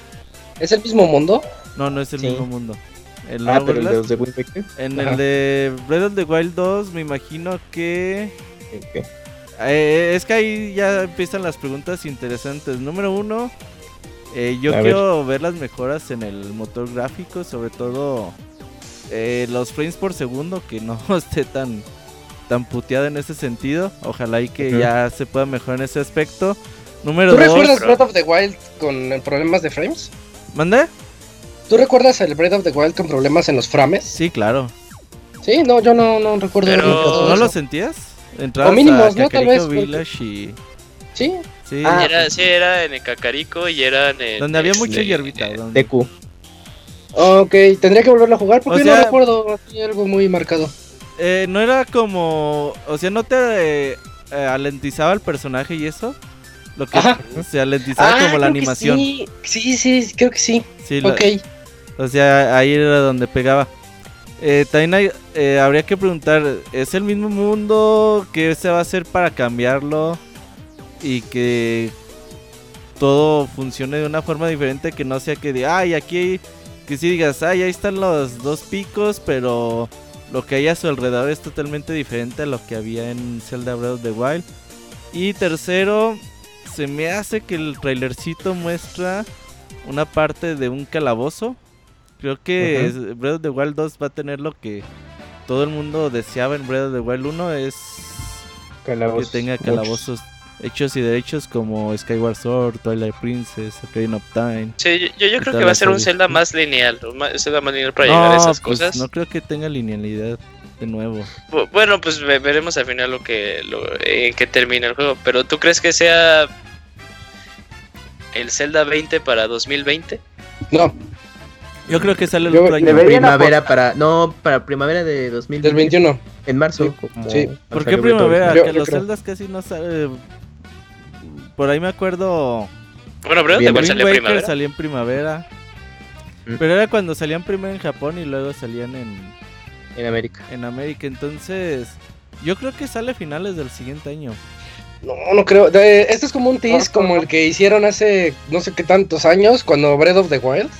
¿Es el mismo mundo? No, no es el mismo mundo. El ah, pero el de, de Wind En el de Breath of the Wild 2 me imagino que... Eh, es que ahí ya empiezan las preguntas interesantes. Número uno, eh, yo quiero ver. las mejoras en el motor gráfico, sobre todo eh, los frames por segundo, que no <laughs> esté tan, tan puteado en ese sentido. Ojalá y que ya se pueda mejorar en ese aspecto. Número ¿Tú recuerdas Breath of the Wild con problemas de frames? ¿Mande? ¿Tú recuerdas el Breath of the Wild con problemas en los frames? Sí, claro. Sí, no, yo no, no recuerdo. ¿No lo sentías? o mínimos, ¿no? Tal vez. Village y... Sí. Sí. Ah, era, sí, era en el Cacarico y era en el... Donde había mucha hierbita. De Q. Ok, tendría que volverlo a jugar porque no recuerdo algo muy marcado. Eh, no era como... O sea, ¿no te eh, alentizaba el personaje y eso? Lo que se alentizaba ah, como la animación. Sí. sí, sí, creo que sí. sí ok. o sea, ahí era donde pegaba. Eh, también eh, habría que preguntar, ¿es el mismo mundo? ¿Qué se va a hacer para cambiarlo? Y que todo funcione de una forma diferente, que no sea que de, ay, aquí, que si digas, ay, ahí están los dos picos, pero lo que hay a su alrededor es totalmente diferente a lo que había en Zelda Breath of the Wild. Y tercero, se me hace que el trailercito muestra una parte de un calabozo. Creo que Breath of the Wild 2 va a tener lo que todo el mundo deseaba en Breath of the Wild 1 es que tenga calabozos hechos y derechos como Skyward Sword, Twilight Princess, Ocarina of Time. Sí, yo, yo creo que va a ser un Zelda más lineal, un Zelda más lineal para llegar a esas pues, cosas. No creo que tenga linealidad de nuevo. Bueno, pues veremos al final lo que lo, en qué termina el juego, pero ¿tú crees que sea el Zelda 20 para 2020? No. Yo creo que sale el otro año. Primavera para. No, para primavera de 2021. En marzo. Sí. ¿Por qué primavera? que los celdas casi no salen. Por ahí me acuerdo. Bueno, pero te salió en primavera. Salía en primavera. Mm. Pero era cuando salían primero en Japón y luego salían en. En América. En América. Entonces. Yo creo que sale a finales del siguiente año. No, no creo. este es como un tease como el que hicieron hace no sé qué tantos años cuando Breath of the Wild.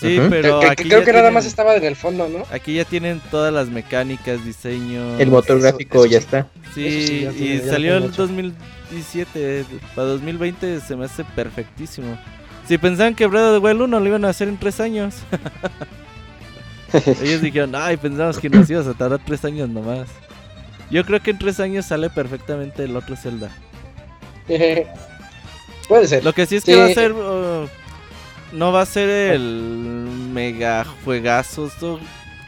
Sí, pero aquí creo que nada más estaba en el fondo, ¿no? Aquí ya tienen todas las mecánicas, diseño. El motor gráfico ya está. Sí, y salió en 2017. Para 2020 se me hace perfectísimo. Si pensaban que Breath of the Wild 1 lo iban a hacer en 3 años. <laughs> Ellos dijeron, ay, pensamos que nos ibas a tardar 3 años nomás. Yo creo que en 3 años sale perfectamente el otro Zelda. <laughs> Puede ser. Lo que sí es que va a ser uh, no va a ser el mega juegazo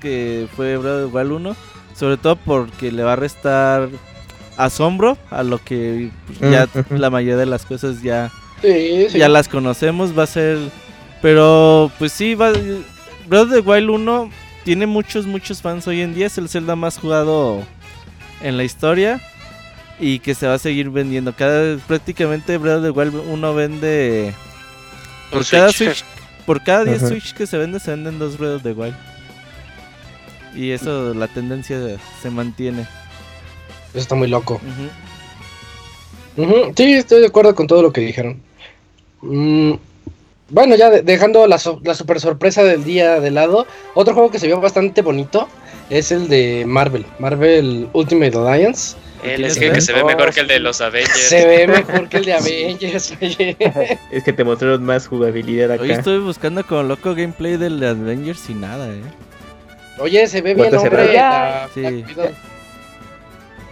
que fue Breath of the Wild 1. Sobre todo porque le va a restar asombro a lo que ya la mayoría de las cosas ya, ya las conocemos. Va a ser. Pero pues sí, va. Breath of the Wild 1 tiene muchos, muchos fans hoy en día. Es el Zelda más jugado en la historia. Y que se va a seguir vendiendo. Cada prácticamente Breath of the Wild 1 vende por, cada Switch. por cada 10 Switch que se vende, se venden dos ruedas de Wild. Y eso, la tendencia se mantiene. Eso está muy loco. Sí, estoy de acuerdo con todo lo que dijeron. Mm, bueno, ya dejando la, la, super sorpresa del día de lado, otro juego que se vio bastante bonito es el de Marvel, Marvel Ultimate Alliance. El es que, se ve mejor que el de los Avengers. Se ve <laughs> mejor que el de Avengers, <laughs> es que te mostraron más jugabilidad acá. Hoy estoy buscando con loco gameplay del de Avengers y nada, eh. Oye, se ve bien, hombre. Ya, sí. ya,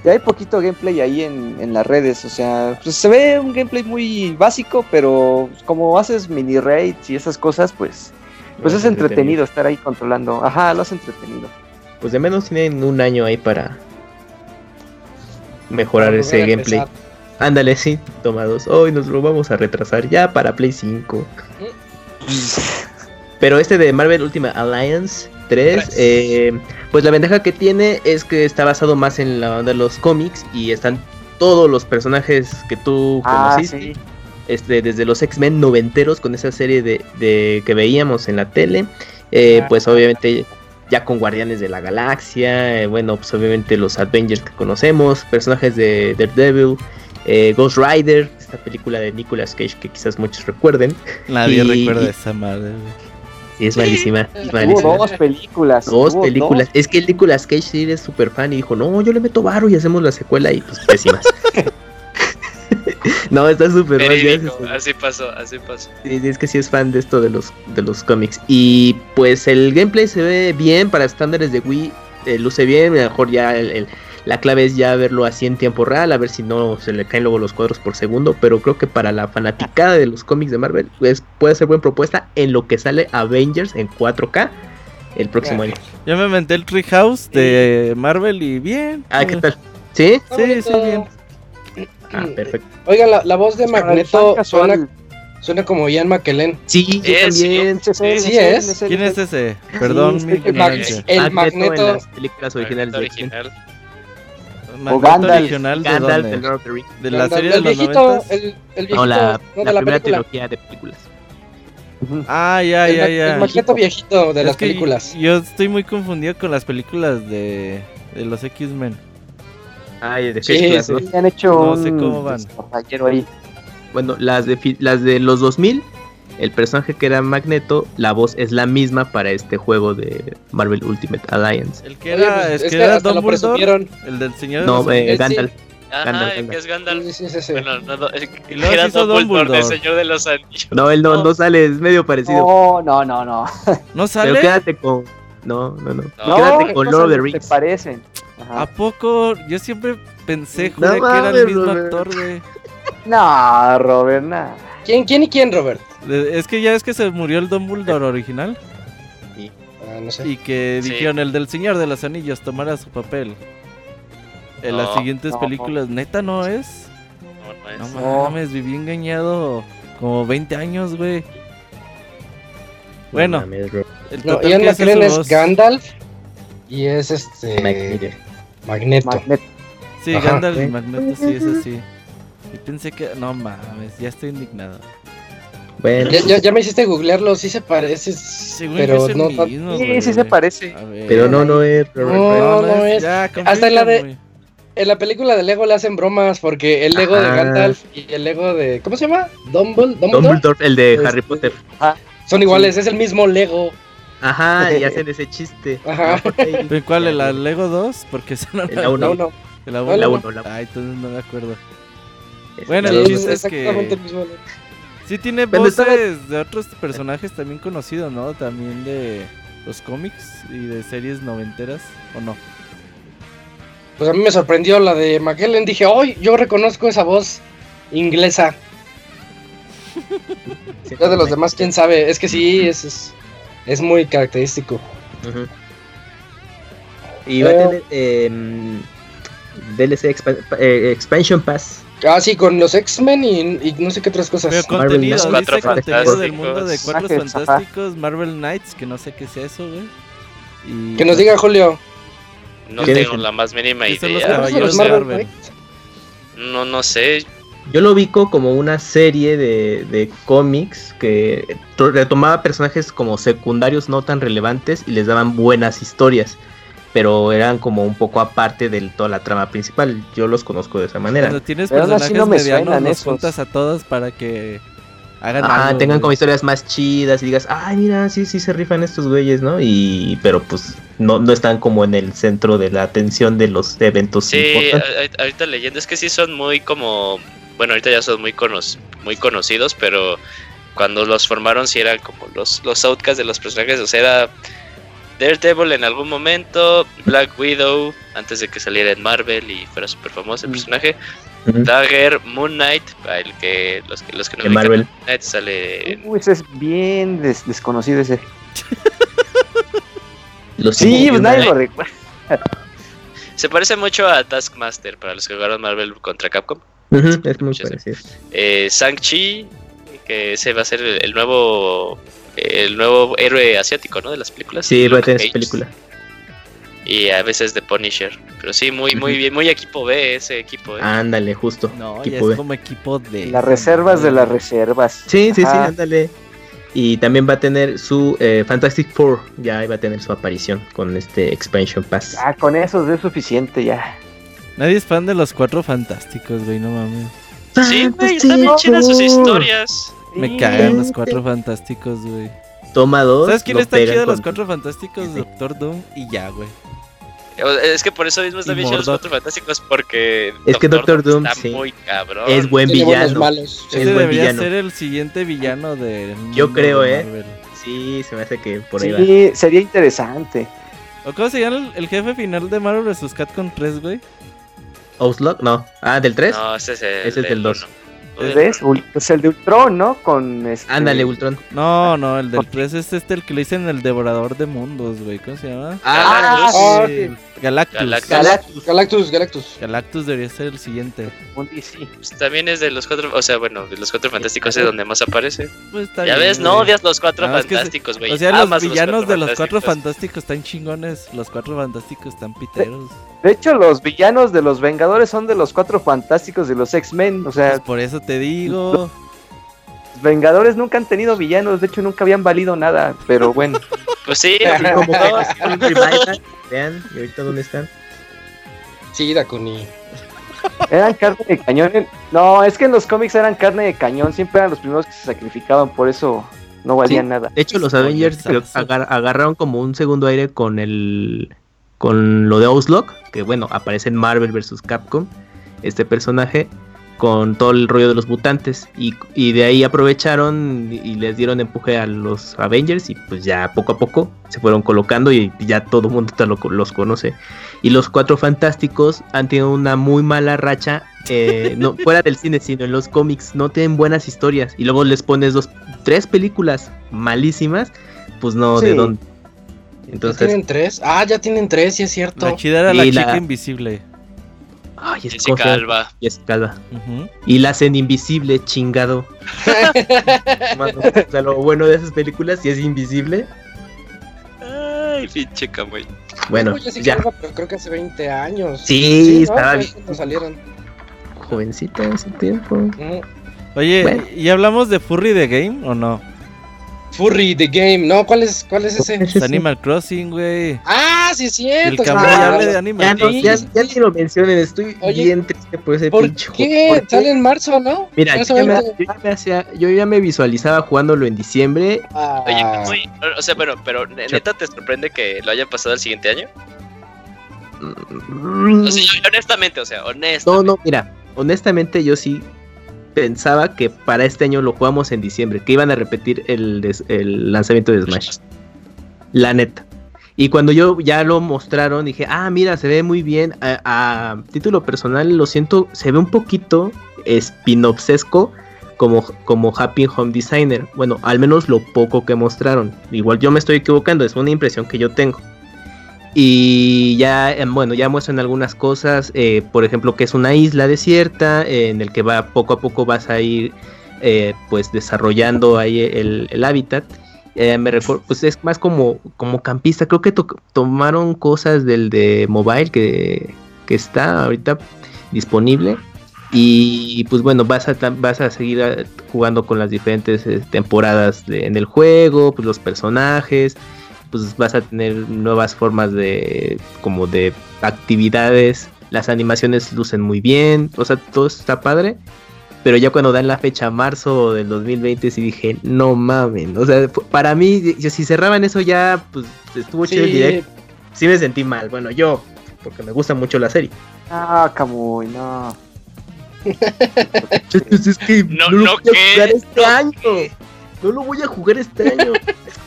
hay poquito gameplay ahí en, en, las redes. O sea, pues se ve un gameplay muy básico, pero como haces mini raids y esas cosas, pues, pues es entretenido. estar ahí controlando. Ajá, lo has entretenido. Pues de menos tienen un año ahí para mejorar ese gameplay. Ándale, sí, tomados. Hoy nos lo vamos a retrasar ya para Play 5. Pero este de Marvel Ultimate Alliance 3, eh, pues la ventaja que tiene es que está basado más en la onda de los cómics y están todos los personajes que tú ah, conociste. Este, desde los X-Men noventeros con esa serie de, que veíamos en la tele. Eh, pues obviamente ya con Guardianes de la Galaxia, eh, bueno, pues obviamente los Avengers que conocemos, personajes de Daredevil, eh, Ghost Rider, esta película de Nicolas Cage que quizás muchos recuerden. Nadie recuerda esa madre. Sí, es malísima. dos películas. Dos películas. Es que Nicolas Cage sí es súper fan y dijo, no, yo le meto varo y hacemos la secuela y pues pésimas. <laughs> no, está súper Así pasó, así pasó. Sí, es que sí es fan de esto de los, de los cómics. Y pues el gameplay se ve bien para estándares de Wii. Eh, luce bien, mejor ya el la clave es ya verlo así en tiempo real, a ver si no se le caen luego los cuadros por segundo. Pero creo que para la fanaticada de los cómics de Marvel pues, puede ser buena propuesta en lo que sale Avengers en 4K el próximo año. Ya me inventé el Treehouse de Marvel y bien. Ah, ¿qué tal? ¿Sí? Sí, sí, bien. Ah, perfecto. Oiga, la, voz de Magneto suena, suena como Ian McKellen. Sí, yo también. Sí, es. ¿Quién es ese? Perdón, el, Magneto, en las películas originales de o Gandalf. original de, Gandalf de, dónde? de la serie el de los viejito, el, el viejito, no, la, no, la, la primera trilogía de películas. Ah, ya, ya, ya. El maqueto viejito de es las películas. Yo estoy muy confundido con las películas de, de los X-Men. Ay, de qué sí, sí. han hecho no sé cómo van. Ahí. Bueno, las de las de los 2000 el personaje que era Magneto, la voz es la misma para este juego de Marvel Ultimate Alliance. El que era, pues, es, que, era Dumbledore, el del señor No, eh, Gandalf. Ajá, Gandalf, el que es Gandalf. Sí, sí, sí. Bueno, no, no, el, y era Dumbledore, el señor de los anillos. No, él no, no, sale, es medio parecido. No, no, no, <laughs> no. ¿No sale? Pero quédate con... No, no, no. no quédate con Lord of the Rings. Se parecen. Ajá. ¿A poco? Yo siempre pensé, que era el mismo actor, güey. <laughs> No, Robert, nada. ¿Quién, ¿Quién y quién, Robert? Es que ya es que se murió el Dumbledore original. Ah, no sé. Y que dijeron el del Señor de los Anillos tomará su papel. En las siguientes películas, neta no es. No, no mames, viví engañado como 20 años, güey. Bueno, el Ian McKellen es, Gandalf y es este Magneto. Sí, Gandalf y Magneto sí es así. Y pensé que no mames, ya estoy indignado. Bueno. Ya, me hiciste googlearlo, sí se parece. pero no Sí, sí se parece. Pero no, no es. No, no, es. Hasta en la de. En la película de Lego le hacen bromas porque el Lego de Gandalf y el Lego de. ¿Cómo se llama? Dumbledore. Dumbledore, el de Harry Potter. son iguales, es el mismo Lego. Ajá, y <laughs> hacen ese chiste. Ajá. ¿Cuál? ¿El la Lego 2? Porque son la 1. La 1. La 1. Ay, entonces no me acuerdo. Bueno, el chiste es que. El mismo Sí tiene voces de otros personajes también conocidos, ¿no? También de los cómics y de series noventeras, ¿o no? Pues a mí me sorprendió la de McKellen. Dije, hoy yo reconozco esa voz inglesa. <laughs> Ya de los demás, quién sabe. Es que sí, es, es, muy característico. Y va a tener eh, DLC eh, Expansion Pass Ah, sí, con los X-Men y, no sé qué otras cosas. Pero contenido, dice cuatro contenido del mundo de Cuatro Fantásticos, Marvel Knights, que no sé qué sea eso, güey. Y... Que nos diga Julio. No tengo la más mínima idea. Son los caballeros de Marvel? No, no sé. Yo lo ubico como una serie de, de cómics que retomaba personajes como secundarios no tan relevantes y les daban buenas historias pero eran como un poco aparte de toda la trama principal. Yo los conozco de esa manera. Cuando tienes personajes no medianos, los juntas a todos para que hagan ah, tengan como historias más chidas y digas, ay, mira, sí, sí se rifan estos güeyes, ¿no? Y pero pues no, no están como en el centro de la atención de los eventos. Sí, ahorita leyendo es que sí son muy como, bueno, ahorita ya son muy, muy conocidos, pero cuando los formaron sí eran como los, los outcasts de los personajes, o sea, era Daredevil en algún momento, Black Widow antes de que saliera en Marvel y fuera súper famoso el mm. personaje, Dagger, Moon Knight, el que los que los que no me Marvel. Moon Knight sale. Uy, ese es bien desconocido ese. <laughs> sí, pues nadie lo recuerda. <laughs> Se parece mucho a Taskmaster para los que jugaron Marvel contra Capcom. es muy parecido. Eh, Sang-Chi, que ese va a ser el, nuevo el nuevo héroe asiático, ¿no? De las películas. Sí, va a tener película. Y a veces de Punisher. Pero sí, muy, muy bien, muy equipo B ese equipo. ¿eh? Ándale, justo. No, equipo es como equipo de. Las reservas de las reservas. Sí, sí, sí, ándale. Y también va a tener su eh, Fantastic Four, ya va a tener su aparición con este Expansion Pass. Ah, con eso es suficiente ya. Nadie es fan de los cuatro fantásticos, güey, no mames. Sí, güey, están bien chidas sus historias. Me cagan los cuatro fantásticos, güey. Toma dos. ¿Sabes quién está chido de los cuatro fantásticos? Doctor Doom y ya, güey. Es que por eso mismo está bien chido los cuatro fantásticos porque es que Doctor Doom, está muy cabrón. Es buen villano. Malos. Es buen debería villano. ser el siguiente villano de Yo creo, eh. Sí, se me hace que por ahí sí, sería interesante. ¿O cómo se llama el, jefe final de Marvel vs. Capcom 3, güey? Outlook, no. Ah, ¿del 3? No, ese es el, ese es del 2. ¿Ves? Es el de Ultron, ¿no? Con este... Ándale, Ultron. No, no, el del 3 es este el que le dicen el devorador de mundos, güey. ¿Cómo se llama? Ah, ah sí. Galactus. Galactus. Galactus. Galactus. Galactus debería ser el siguiente. Sí. Pues también es de los cuatro, o sea, bueno, de los cuatro fantásticos es donde más aparece. Pues está ya ves, no odias los cuatro fantásticos, güey. O sea, los villanos de los cuatro fantásticos están chingones, los cuatro fantásticos están piteros. De hecho, los villanos de los Vengadores son de los cuatro fantásticos de los X-Men, o sea... Pues por eso te digo... Los Vengadores nunca han tenido villanos, de hecho nunca habían valido nada, pero bueno. <laughs> pues sí, como Vean, ¿y ahorita dónde están? Sí, Dakuni. Eran carne de cañón. No, es que en los cómics eran carne de cañón. Siempre eran los primeros que se sacrificaban, por eso no valían nada. De hecho, los Avengers agarraron como un segundo aire con el. Con lo de Oslock, que bueno, aparece en Marvel vs. Capcom, este personaje con todo el rollo de los mutantes y, de ahí aprovecharon y les dieron empuje a los Avengers y pues ya poco a poco se fueron colocando y ya todo el mundo los conoce. Y los Cuatro Fantásticos han tenido una muy mala racha, eh, no <laughs> fuera del cine, sino en los cómics, no tienen buenas historias y luego les pones dos, tres películas malísimas, pues no, ¿de dónde? Entonces, tienen tres? Ah, ya tienen tres, sí es cierto. La chida era la chica invisible. Ay, es Calva. Y es calva. Y la hacen invisible, chingado. <laughs> o sea, lo bueno de esas películas, si es invisible. Ay, pinche camuy. Bueno, ya. pero creo que hace 20 años. Sí, estaba bien. salieron. Jovencita en ese tiempo. Oye, ¿y hablamos de Furry the Game o no? Furry the Game, ¿no? ¿Cuál es, cuál es ese? Es Animal Crossing, güey. Ah, sí, es cierto. El cambiable de Animal Crossing. Ya, ya, ni lo mencionen, estoy bien triste por ese ¿por Qué? Sale en marzo, ¿no? Mira, yo ya, me, hacía, yo ya, me, visualizaba jugándolo en diciembre. Ah. Oye, muy, o sea, pero, pero ¿neta te sorprende que lo hayan pasado el siguiente año? Mm. O sea, honestamente, o sea, honestamente. No, no, mira, honestamente yo sí pensaba que para este año lo jugamos en diciembre, que iban a repetir el, lanzamiento de Smash. La neta. Y cuando yo ya lo mostraron, dije, ah, mira, se ve muy bien. A, título personal, lo siento, se ve un poquito spin-offsesco como, como Happy Home Designer. Bueno, al menos lo poco que mostraron. Igual yo me estoy equivocando, es una impresión que yo tengo. Y ya, em, bueno, ya muestran algunas cosas, eh, por ejemplo, que es una isla desierta en el que va poco a poco vas a ir eh, pues desarrollando ahí el, hábitat. Eh, me recuerdo, pues es más como, como campista, creo que tomaron cosas del de mobile que, que está ahorita disponible. Y pues bueno, vas a, vas a seguir jugando con las diferentes temporadas en el juego, pues los personajes pues vas a tener nuevas formas de como de actividades, las animaciones lucen muy bien, o sea, todo está padre. Pero ya cuando dan la fecha marzo del 2020 sí dije, no mames, o sea, para mí si cerraban eso ya pues estuvo chido el directo. Sí me sentí mal, bueno, yo porque me gusta mucho la serie. Ah, Camuy, no. <laughs> es que no, no, lo voy a jugar este año. No lo voy a jugar este <laughs> año.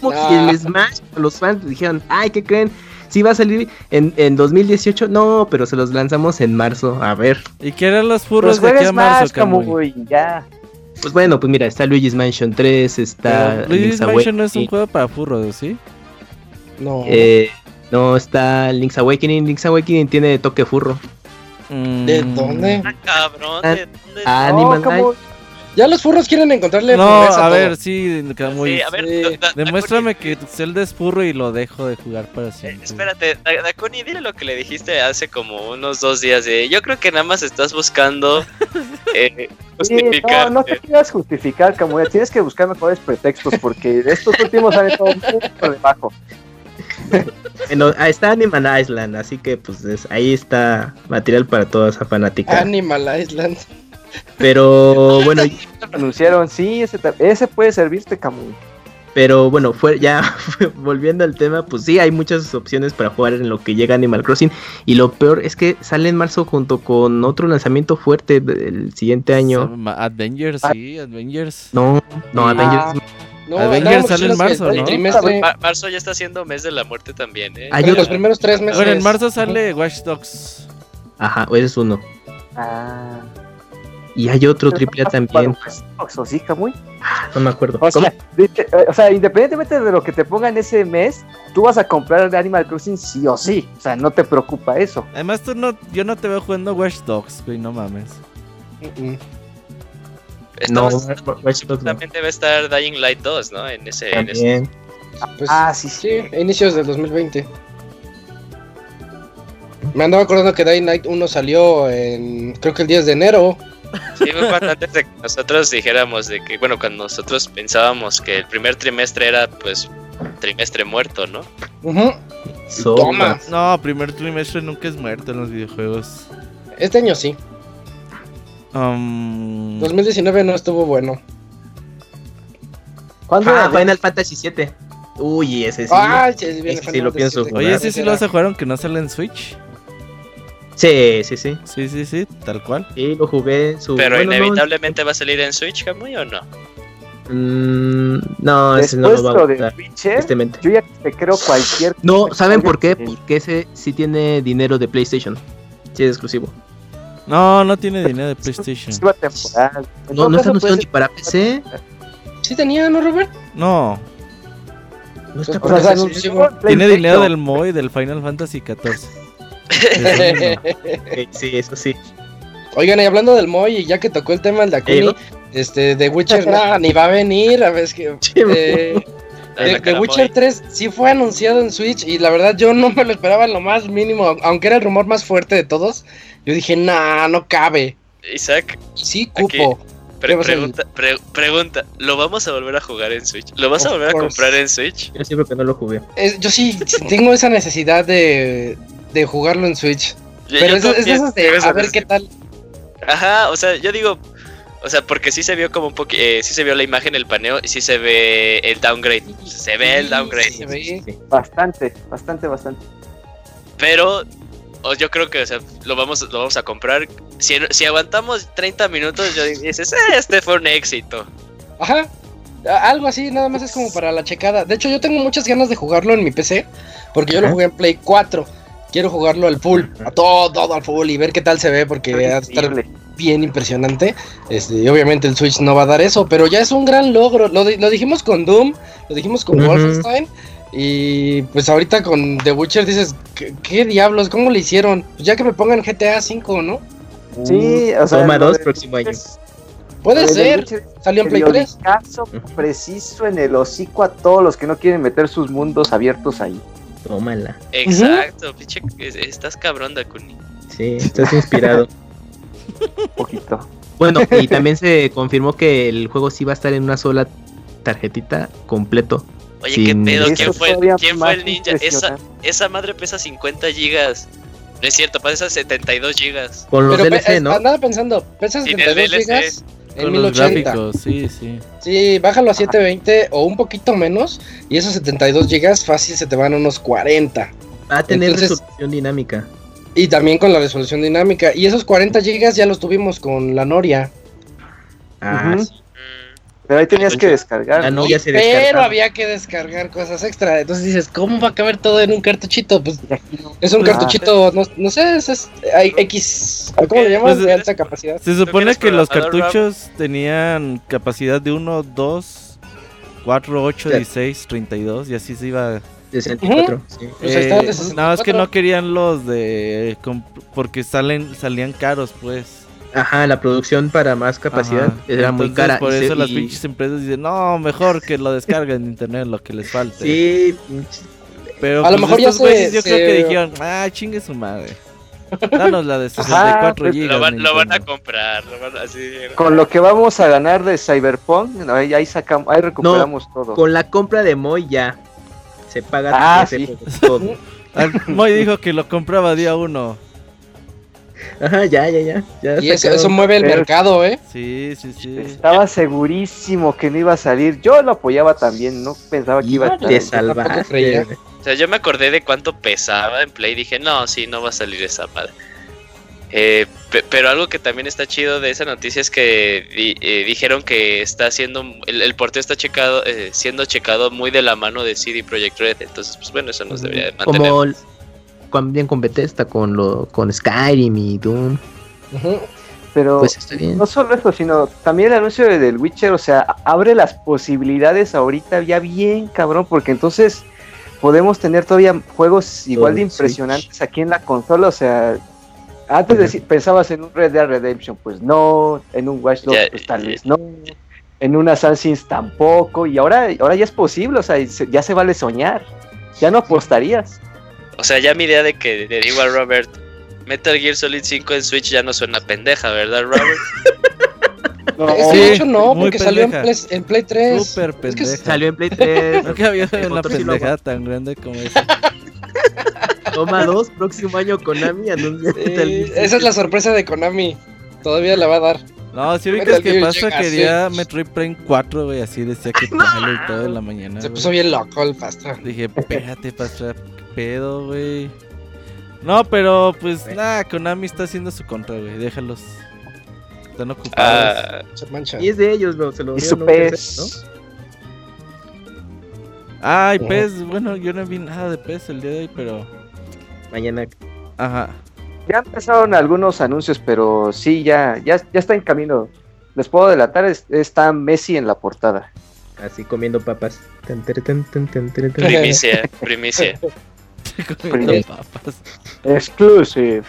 como si el Smash, los fans dijeron, ay, ¿qué creen? Sí va a salir en, en 2018, no, pero se los lanzamos en marzo, a ver. ¿Y qué eran los furros de aquí a marzo, como, ya. Pues bueno, pues mira, está Luigi's Mansion 3, está... Luigi's Mansion no es un juego para furros, ¿sí? No. Eh, no, está Link's Awakening. Link's Awakening tiene toque furro. ¿De dónde? Ah, cabrón, ¿de dónde? Animal ya los furros quieren encontrarle No, a, ver, sí, muy... a ver, demuéstrame que Zelda es furro y lo dejo de jugar para siempre. espérate, Dakuni, dile lo que le dijiste hace como unos dos días. yo creo que nada más estás buscando <laughs> eh, justificar. no, no te quieras justificar, Camuya. Tienes que buscar mejores pretextos porque estos últimos han estado por debajo. <laughs> bueno, está Animal Island, así que pues ahí está material para toda esa fanática. Animal Island. Pero <laughs> bueno. Anunciaron, sí, ese, ese puede servirte, Camu. Pero bueno, fue ya <laughs> volviendo al tema, pues sí, hay muchas opciones para jugar en lo que llega Animal Crossing. Y lo peor es que sale en marzo junto con otro lanzamiento fuerte del siguiente año. Avengers, sí, Avengers. No, no, Avengers. No, Avengers sale en marzo, ¿no? marzo ya está siendo mes de la muerte también, ¿eh? Hay los primeros tres meses. Bueno, en marzo sale Watch Dogs. Ajá, ese es uno. Ah. Y hay otro triple A también. ¿O sí, muy? No me acuerdo. O sea, eh, o sea, independientemente de lo que te pongan ese mes, tú vas a comprar Animal Crossing sí o sí. O sea, no te preocupa eso. Además, tú no, yo no te veo jugando Watch Dogs, güey, no mames. no, también debe estar Dying Light 2, ¿no? En ese. En ese... Pues, ah, sí, sí. Inicios del 2020. Me andaba acordando que Dying Light 1 salió en. Creo que el 10 de enero. Sí, fue antes de que nosotros dijéramos de que, bueno, cuando nosotros pensábamos que el primer trimestre era, pues, trimestre muerto, ¿no? Toma. No, primer trimestre nunca es muerto en los videojuegos. Este año sí. 2019 um, no estuvo bueno. ¿Cuándo ah, Final Fantasy 7. Uy, ese sí. Ah, ese sí, lo pienso. Oye, ese sí lo vas a jugar aunque no sale en Switch. Sí, sí, sí. Sí, sí, sí, tal cual. Sí, lo jugué en su. Pero inevitablemente va a salir en Switch, Camuy, o no? Mm, no, ese no lo va a de yo ya te creo cualquier. No, ¿saben por qué? Porque ese sí tiene dinero de PlayStation. Sí, es exclusivo. No, no tiene dinero de PlayStation. No, no está anunciado ni para PC. Sí tenía, ¿no, Robert? No. No está para PC. Tiene dinero del MOI del Final Fantasy XIV. Sí, eso sí. Oigan, y hablando del Moy, y ya que tocó el tema del Dakuni, este, The Witcher, nada, ni va a venir, a ver, es que... Eh, The, Witcher 3 sí fue anunciado en Switch y la verdad yo no me lo esperaba en lo más mínimo, aunque era el rumor más fuerte de todos. Yo dije, nah, no cabe. Isaac. Sí, cupo. Pregunta, pregunta, ¿lo vamos a volver a jugar en Switch? ¿Lo vas a volver a comprar en Switch? Yo siempre que no lo jugué. yo sí tengo esa necesidad de, de jugarlo en Switch. Pero es, es de a ver qué tal. Ajá, o sea, yo digo, o sea, porque sí se vio como un poquito, eh, sí se vio la imagen, el paneo, y sí se ve el downgrade. Se ve el downgrade. Bastante, bastante, bastante. Pero yo creo que o sea, lo, vamos, lo vamos a comprar. Si, si aguantamos 30 minutos, yo dices, eh, este fue un éxito. Ajá, algo así, nada más es como para la checada. De hecho, yo tengo muchas ganas de jugarlo en mi PC, porque yo lo jugué en Play 4 quiero jugarlo al full, a todo, todo al full y ver qué tal se ve porque va a estar bien impresionante. Este, obviamente el Switch no va a dar eso, pero ya es un gran logro. Lo, dijimos con Doom, lo dijimos con Wolfenstein. Y pues ahorita con The Witcher dices, ¿qué, diablos? ¿Cómo le hicieron? Pues ya que me pongan GTA 5, ¿no? Sí, o sea. Toma dos próximo año. Puede ser. Salió en Play 3. caso preciso en el hocico a todos los que no quieren meter sus mundos abiertos ahí. Tómala. Exacto, pinche, estás cabrón, Dakuni. Sí, estás inspirado. Un <laughs> <laughs> poquito. Bueno, y <laughs> también se confirmó que el juego sí va a estar en una sola tarjetita completo. Oye, qué pedo, ¿quién fue, ¿quién fue el ninja? Esa, esa madre pesa 50 gigas. No es cierto, pesa 72 gigas. Con los DLC, ¿no? Andaba pensando, pesa 72 gigas en 1080. sí, sí. Sí, bájalo a 720 o un poquito menos y esos 72 GB fácil se te van a unos 40. Va a tener resolución dinámica. Y también con la resolución dinámica. Y esos 40 GB ya los tuvimos con la Noria. Ah, Pero ahí tenías que descargar. no, ya se pero había que descargar cosas extra. Entonces dices, ¿cómo va a caber todo en un cartuchito? Pues es un cartuchito, no, no sé, es, hay X. ¿Cómo le llamas? Pues, de alta capacidad. Se supone que los cartuchos tenían capacidad de 1, 2, 4, 8, 16, 32 y así se iba 64. Sí. Pues eh, no, es que no querían los de. Porque salen salían caros, pues. Ajá, la producción para más capacidad era muy cara. Por eso las pinches empresas dicen: No, mejor que lo descarguen en internet, lo que les falte. Sí, pero a lo pues, mejor ya se, yo creo que dijeron: Ah, chingue su madre. Danos la de 64 GB. Lo van, lo van, a comprar. Con lo que vamos a ganar de Cyberpunk, ahí, sacamos, ahí recuperamos todo. Con la compra de Moy ya se paga ah, sí. todo. <laughs> Moy dijo que lo compraba día uno. Ajá, ya, ya, ya. y eso, mueve el mercado, ¿eh? Sí, sí, sí. Estaba segurísimo que no iba a salir. Yo lo apoyaba también, no pensaba que iba a salir. salvar. O sea, yo me acordé de cuánto pesaba en Play y dije, no, sí, no va a salir esa madre. Eh, pero algo que también está chido de esa noticia es que eh, dijeron que está haciendo el, el porteo está checado eh, siendo checado muy de la mano de CD Projekt Red entonces pues bueno eso nos debería de mantener como también con Bethesda con lo con Skyrim y Doom. Pero pues no solo eso sino también el anuncio del Witcher o sea abre las posibilidades ahorita ya bien cabrón porque entonces podemos tener todavía juegos igual de impresionantes aquí en la consola o sea antes pensabas en un Red Dead Redemption, pues no, en un Watch Dogs, pues tal vez no, en un Assassin's tampoco, y ahora, ahora ya es posible, o sea, ya se vale soñar, ya no apostarías. O sea, ya mi idea de que le digo a Robert, Metal Gear Solid 5 en Switch ya no suena pendeja, ¿verdad, Robert? <laughs> No, de hecho no, porque salió en Play, 3. Súper pendeja. salió en Play 3. <laughs> No que había una pendejada tan grande como esa. <laughs> Toma 2, próximo año Konami anuncia Esa es la sorpresa de Konami. Todavía la va a dar. No, si ubicas que pasa, quería Metroid Prime 4, güey, así decía que no. y todo en la mañana. Se puso bien loco el Pastra. Dije, espérate, Pastra, pedo, güey. No, pero pues nada, Konami está haciendo su contra, güey, déjalos. Están ocupados. Ah, y es de ellos, no, se lo Y su pez. Ah, y pez, bueno, yo no vi nada de pez el día de hoy, pero mañana. Ajá. Ya empezaron algunos anuncios, pero sí, ya, ya, ya está en camino. Les puedo delatar, está Messi en la portada. Así comiendo papas. <laughs> Primicia, primicia. <laughs> comiendo papas. Exclusive.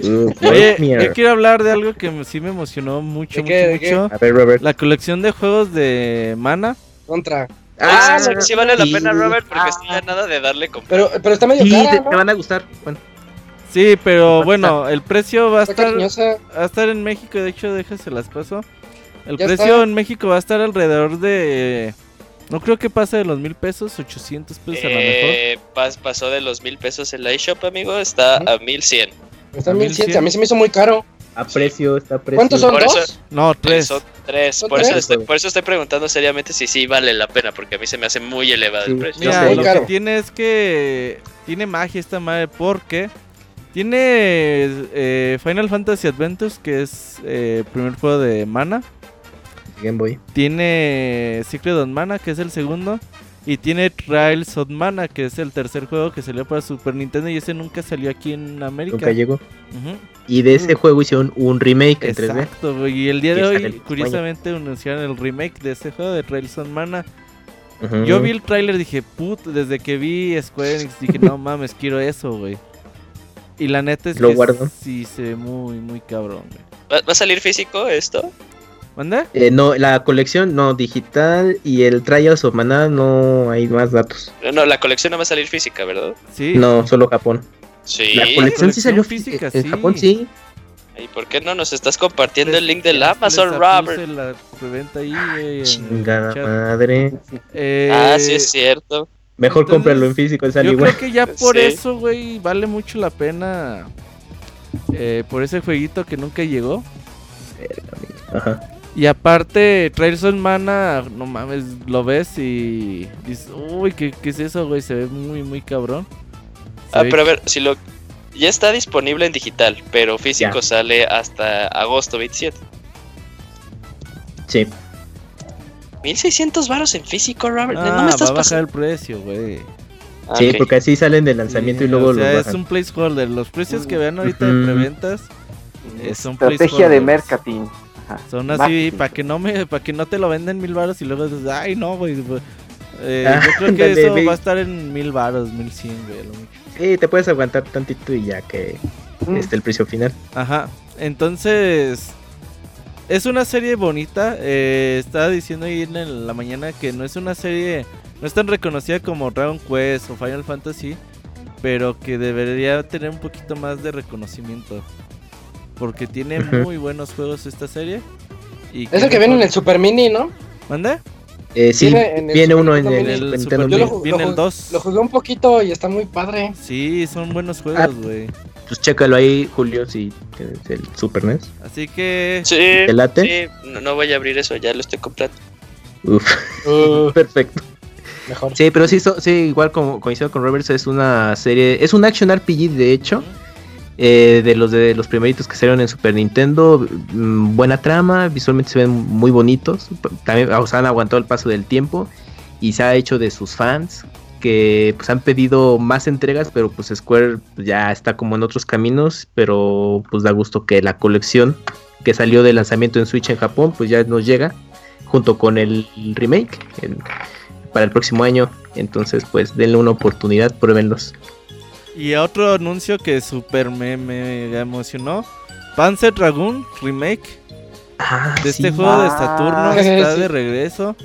Oye, yo quiero hablar de algo que sí me emocionó mucho, mucho, mucho. A ver, Robert. La colección de juegos de Mana. Contra. Ah, sí, sí, vale la pena, Robert, porque está nada de darle comprar. Pero, pero está medio sí, te, van a gustar. Bueno. Sí, pero bueno, el precio va a estar va a estar en México, de hecho, déjese las paso. El precio en México va a estar alrededor de no creo que pase de los mil pesos, 800 pesos a lo eh, mejor. pasó de los mil pesos el iShop, amigo, está a 1100. Está a 1100, a mí se me hizo muy caro. A precio, está a precio. ¿Cuántos son? dos? no, tres. Son tres. por, Eso estoy, por eso estoy preguntando seriamente si sí vale la pena, porque a mí se me hace muy elevado el precio. Mira, lo que tiene es que tiene magia esta madre, porque tiene eh, Final Fantasy Adventures, que es eh, el primer juego de Mana. Game Boy. Tiene Secret of Mana, que es el segundo. Y tiene Trials of Mana, que es el tercer juego que salió para Super Nintendo y ese nunca salió aquí en América. Nunca llegó. Y de ese juego hicieron un remake en 3D. Exacto, y el día de hoy, curiosamente, anunciaron el remake de ese juego de Trials of Mana. Yo vi el tráiler dije, put, desde que vi Square Enix dije, no mames, quiero eso, güey. Y la neta es Lo que guardo. sí se ve muy, muy cabrón, güey. ¿Va a salir físico esto? ¿Manda? Eh, no, la colección no, digital y el Trials of Mana no hay más datos. No, la colección no va a salir física, ¿verdad? Sí. No, solo Japón. Sí. La colección, sí salió física, En Japón sí. ¿Y por qué no nos estás compartiendo el link del Amazon, Robert? La ahí, Chingada madre. Eh, ah, sí es cierto. Mejor cómpralo en físico, sale Yo creo que ya <laughs> por eso, güey, vale mucho la pena. Eh, por ese jueguito que nunca llegó. Ajá. Y aparte, Trailson Mana, no mames, lo ves y dices, uy, ¿qué, ¿qué, es eso, güey? Se ve muy, muy cabrón. ah, pero a ver, si lo... Ya está disponible en digital, pero físico sale hasta agosto 27. Sí. 1600 varos en físico, Robert. no me estás va a bajar el precio, güey. sí, porque así salen de lanzamiento y luego o sea, es un placeholder. Los precios que vean ahorita de preventas es un estrategia de marketing. Son así para que no me para que no te lo venden mil varos y luego dices, "Ay, no, güey." Eh, ah, yo creo que eso va a estar en mil varos, mil cien, güey. Sí, te puedes aguantar tantito y ya que mm. esté el precio final. Ajá. Entonces, es una serie bonita. Eh, estaba diciendo ahí en la mañana que no es una serie, no es tan reconocida como Dragon Quest o Final Fantasy, pero que debería tener un poquito más de reconocimiento. Porque tiene muy buenos juegos esta serie. Y es el que viene en el Super Mini, ¿no? ¿Mande? Eh, sí, viene uno en el, Super Mini. Viene el 2. Lo jugué un poquito y está muy padre. Sí, son buenos juegos, ah, güey. pues chécalo ahí, Julio, si es el Super NES. Así que. Sí, ¿Te late? sí no, voy a abrir eso, ya lo estoy comprando. Uf, <laughs> <laughs> perfecto. Mejor. Sí, pero sí, sí igual como coincido con Roberts, es una serie, es un action RPG de hecho. Eh, de los de los primeritos que salieron en Super Nintendo, mm, buena trama, visualmente se ven muy bonitos, también o han aguantado el paso del tiempo y se ha hecho de sus fans que pues han pedido más entregas, pero pues Square ya está como en otros caminos, pero pues da gusto que la colección que salió de lanzamiento en Switch en Japón pues ya nos llega junto con el remake para el próximo año, entonces pues denle una oportunidad, pruébenlos. Y otro anuncio que super me, me emocionó. Panzer Dragoon Remake. Ah, de este juego de Saturno está de regreso.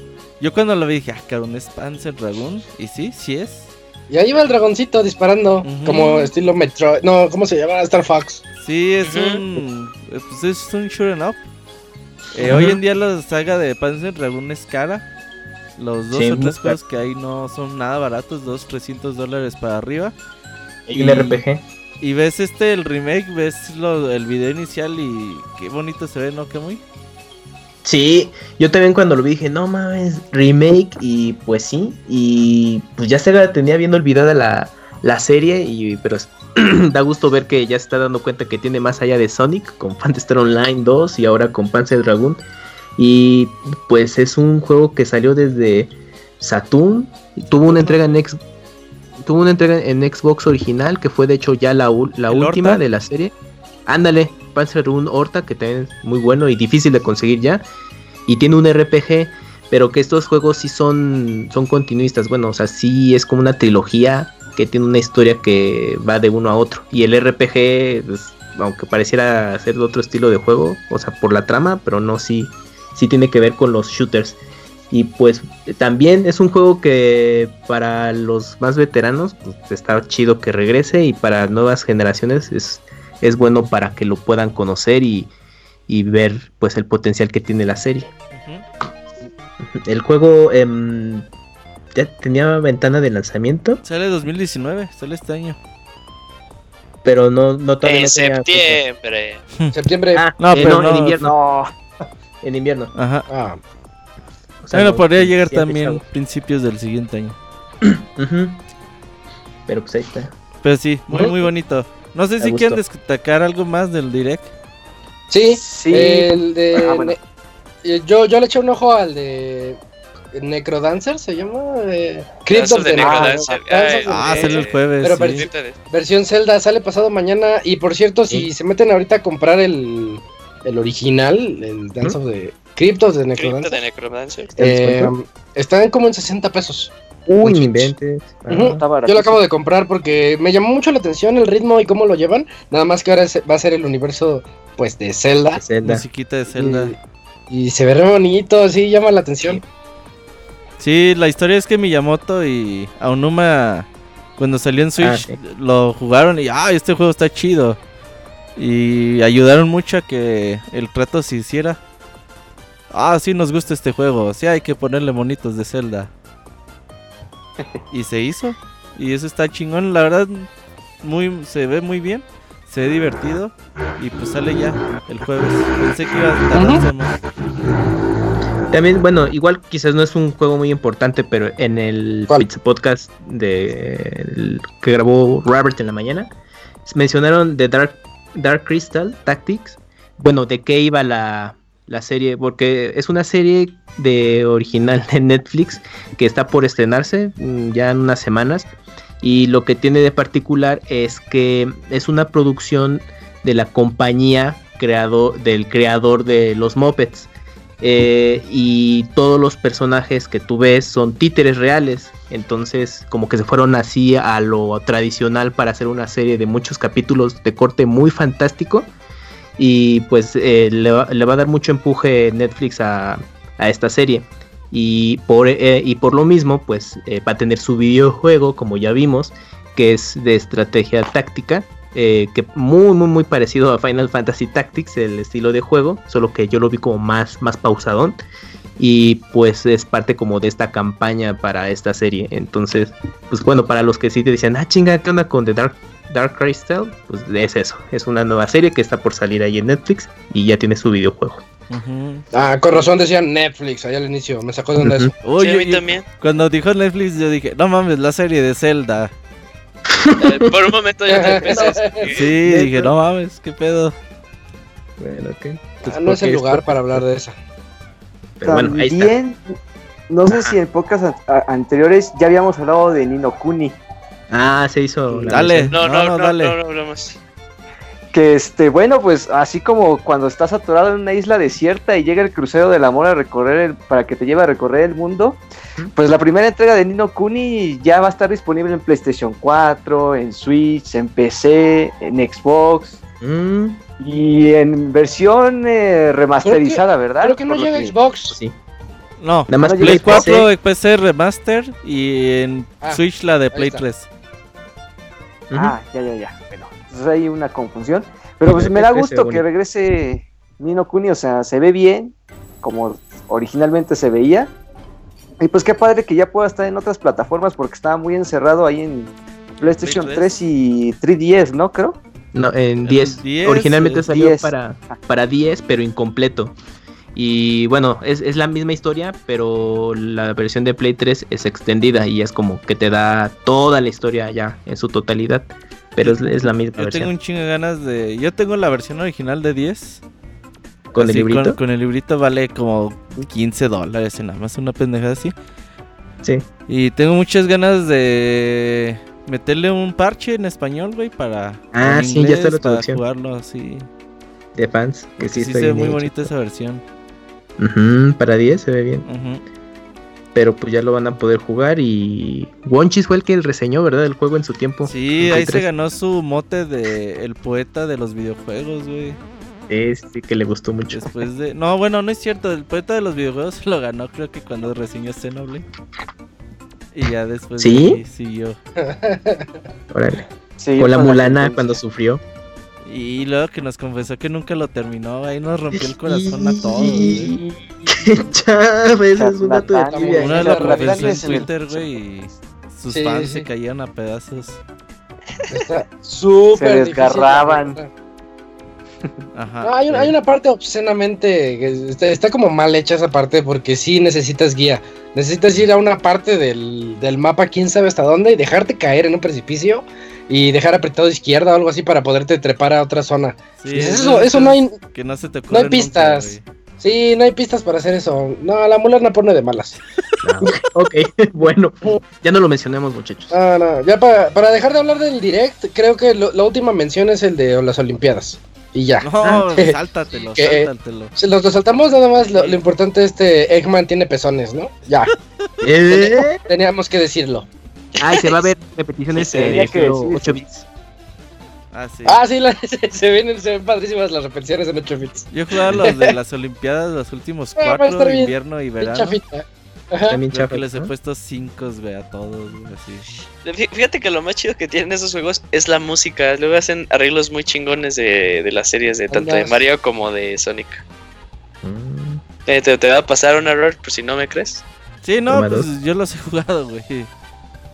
Yo cuando lo vi dije, ah, cabrón, es Panzer Dragoon. Y sí, sí es. Y ahí va el dragoncito disparando, como estilo Metro. No, ¿cómo se llama? Star Fox. Sí, es un. Pues es un shoot'em up. Eh, hoy en día la saga de Panzer Dragoon es cara. Los dos o tres juegos que hay no son nada baratos, dos, 300 dólares para arriba. Y el RPG. Y ves este, el remake, ves lo, el video inicial y qué bonito se ve, ¿no? Qué muy. Sí, yo también cuando lo vi dije, no mames, remake y pues sí, y pues ya se tenía viendo de la, la serie, y pero <clears throat> da gusto ver que ya se está dando cuenta que tiene más allá de Sonic, con Fantasy Online 2 y ahora con Panzer Dragoon, y pues es un juego que salió desde Saturn, tuvo una entrega en Xbox tuvo una entrega en Xbox original que fue de hecho ya la, la última de la serie. Ándale, Panzer un Horta que también es muy bueno y difícil de conseguir ya. Y tiene un RPG, pero que estos juegos sí son, son continuistas. Bueno, o sea, sí es como una trilogía que tiene una historia que va de uno a otro. Y el RPG, pues, aunque pareciera ser de otro estilo de juego, o sea, por la trama, pero no, sí, sí tiene que ver con los shooters. Y pues también es un juego que para los más veteranos pues, está chido que regrese y para nuevas generaciones es, es bueno para que lo puedan conocer y, ver pues el potencial que tiene la serie. El juego em, ya tenía ventana de lanzamiento. Sale 2019, sale este año. Pero no, no todavía. En septiembre. septiembre. Ah, no, eh, pero en invierno. En invierno. Ajá. Ah bueno, podría llegar también principios del siguiente año. Pero pues ahí está. Pero sí, muy, muy bonito. No sé si quieren destacar algo más del direct. Sí, sí. El de. Ah, eh, yo, yo le eché un ojo al de. Necrodancer se llama. Eh... Crypt of the Necrodancer. Ah, sale el jueves. Pero versión Zelda sale pasado mañana. Y por cierto, si se meten ahorita a comprar el, el original, el Dance of the Criptos de Necrodancer. Eh, están como en 60 pesos. Uy, inventes. Yo lo acabo de comprar porque me llamó mucho la atención el ritmo y cómo lo llevan. Nada más que ahora va a ser el universo pues de Zelda. De Zelda. Musiquita de Zelda. Y, se ve re bonito, sí, llama la atención. Sí. la historia es que Miyamoto y Aonuma cuando salió en Switch ah, lo jugaron y ah, este juego está chido. Y ayudaron mucho a que el trato se hiciera ah, sí nos gusta este juego, sí hay que ponerle monitos de Zelda. <laughs> y se hizo. Y eso está chingón, la verdad, muy, se ve muy bien, se ve divertido. Y pues sale ya el jueves. Pensé que iba a tardarse más. También, bueno, igual quizás no es un juego muy importante, pero en el podcast de que grabó Robert en la mañana, mencionaron de Dark, Dark Crystal Tactics. Bueno, de qué iba la, la serie, porque es una serie de original de Netflix que está por estrenarse mm, ya en unas semanas. Y lo que tiene de particular es que es una producción de la compañía creado, del creador de los Muppets. Eh, y todos los personajes que tú ves son títeres reales. Entonces, como que se fueron así a lo tradicional para hacer una serie de muchos capítulos de corte muy fantástico. Y pues eh, le, va, a dar mucho empuje Netflix a, esta serie. Y por, eh, y por lo mismo, pues va a tener su videojuego, como ya vimos, que es de estrategia táctica eh, que muy muy muy parecido a Final Fantasy Tactics el estilo de juego solo que yo lo vi como más más pausadón y pues es parte como de esta campaña para esta serie entonces pues bueno para los que sí te dicen ah chinga qué onda con The Dark Dark Crystal pues es eso es una nueva serie que está por salir ahí en Netflix y ya tiene su videojuego Ah, con razón decían Netflix allá al inicio, me sacó de onda eso. Uy, también. Cuando dijo Netflix yo dije, no mames, la serie de Zelda. Eh, <laughs> por un momento ya te empecé. <laughs> Sí, dije, no mames, qué pedo. Bueno, ok. Ah, no es el lugar para hablar de esa. Pero bueno, ahí está. no sé si en <laughs> pocas anteriores ya habíamos hablado de Nino Kuni. Ah, se hizo. Dale, no, no, no, dale. no, no, no, que este, bueno, pues así como cuando estás atorado en una isla desierta y llega el crucero del amor a recorrer para que te lleve a recorrer el mundo, pues la primera entrega de Nino Kuni ya va a estar disponible en PlayStation 4, en Switch, en PC, en Xbox. Mm. Y en versión eh, remasterizada, ¿verdad? Creo que no llega Xbox. Sí. No, nada más Play 4, PC. remaster y en ah, Switch la de Play 3. Ah, ya, ya, ya. Bueno, entonces hay una confusión. Pero pues me da gusto que regrese Nino Kuni, o sea, se ve bien, como originalmente se veía. Y pues qué padre que ya pueda estar en otras plataformas porque estaba muy encerrado ahí en PlayStation 3 y 3DS, ¿no? Creo. No, en 10. Originalmente salió Para, para 10, pero incompleto. Y bueno, es, es, la misma historia, pero la versión de Play 3 es extendida y es como que te da toda la historia ya en su totalidad. Pero es, es la misma Yo tengo un chingo de ganas de. Yo tengo la versión original de 10 ¿Con el librito? Con, el librito vale como 15 dólares nada más, una pendejada así. Sí. Y tengo muchas ganas de meterle un parche en español, güey, para. Ah, sí, ya está la traducción. Para jugarlo así. De fans, que sí, sí se ve muy bonita esa versión. para 10 se ve bien. Pero pues ya lo van a poder jugar y Wonchis fue el que reseñó, ¿verdad? El juego en su tiempo. Sí, ahí se ganó su mote de el poeta de los videojuegos, güey. Sí, que le gustó mucho. Después de... No, bueno, no es cierto. El poeta de los videojuegos <laughs> lo ganó, creo que cuando reseñó Xenoblade. Y ya después ¿Sí? siguió. <laughs> Órale. Sí, Con la mulana cuando sufrió. Y luego que nos confesó que nunca lo terminó, ahí nos rompió el corazón a todos. <laughs> Chávez, es una teoría. Una de las confesó en Twitter, güey, y sus fans se caían a pedazos. <laughs> Súper Se desgarraban hay, una, hay, una parte obscenamente. Está, como mal hecha esa parte porque sí necesitas guía. Necesitas ir a una parte del, mapa, quién sabe hasta dónde, y dejarte caer en un precipicio y dejar apretado izquierda o algo así para poderte trepar a otra zona. eso, eso no hay. Que no, se te no hay pistas. sí, no hay pistas para hacer eso. No, la mular no pone de malas. <laughs> ok, <laughs> bueno, ya no lo mencionemos, muchachos. Ah, no, ya para, dejar de hablar del direct, creo que la última mención es el de las Olimpiadas y ya. No, <laughs> <laughs> sáltatelo, sáltatelo. Si los resaltamos nada más, lo, importante este Eggman tiene pezones, ¿no? Ya. <laughs> ¿Eh? Teníamos que decirlo. Ah, se va a ver repeticiones de 8 bits. Ah, sí. Ah, sí, se, ven, se ven padrísimas las repeticiones en 8 bits. Yo jugaba los de las Olimpiadas, los últimos ah, cuatro, invierno y verano. También chafa, les he puesto 5 a todos, así. Fíjate que lo más chido que tienen esos juegos es la música. Luego hacen arreglos muy chingones de, de las series de tanto de Mario como de Sonic. Mm. Eh, te, va a pasar un error por si no me crees. Sí, no, pues yo los he jugado, güey.